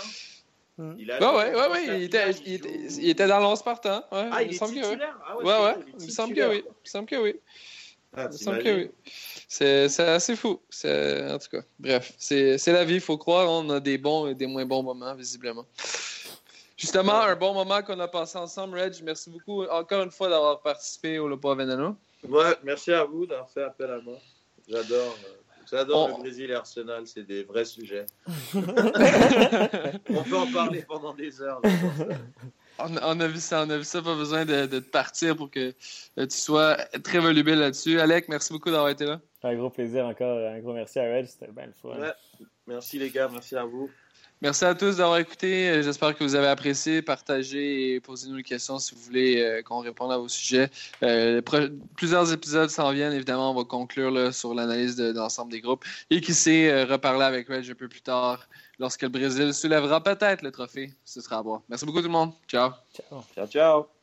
Mm. Il a Ouais, joué. ouais, ouais, ouais, il était, finale, il, était, joue. il était dans l'once partant. Ouais, Ah, il il me est semble que oui. titulaire? Ah Ouais, ouais, il est me semble que titulaire. oui. Il me semble que oui. Ah, Il me semble que oui. C'est c'est assez fou. C'est- En tout cas, bref, c'est c'est la vie, il faut croire. On a des bons et des moins bons moments, visiblement. Justement, un bon moment qu'on a passé ensemble, Reg. Merci beaucoup encore une fois d'avoir participé au Lopa Veneno. Ouais, merci à vous d'avoir fait appel à moi. J'adore. euh, J'adore On- le Brésil et Arsenal, c'est des vrais sujets. On peut en parler pendant des heures. là. On, a vu ça, on a vu ça. Pas besoin de, de partir pour que tu sois très volubile là-dessus. Alec, merci beaucoup d'avoir été là. Un gros plaisir encore. Un gros merci à Reg. C'était bien le fun. Merci les gars. Merci à vous. Merci à tous d'avoir écouté. J'espère que vous avez apprécié. Partagez et posez-nous des questions si vous voulez euh, qu'on réponde à vos sujets. Euh, plusieurs épisodes s'en viennent. Évidemment, on va conclure là, sur l'analyse de, l'ensemble des groupes. Et qui sait, euh, reparler avec Reg un peu plus tard lorsque le Brésil soulèvera peut-être le trophée. Ce sera à voir. Merci beaucoup tout le monde. Ciao. Ciao. Ciao, ciao.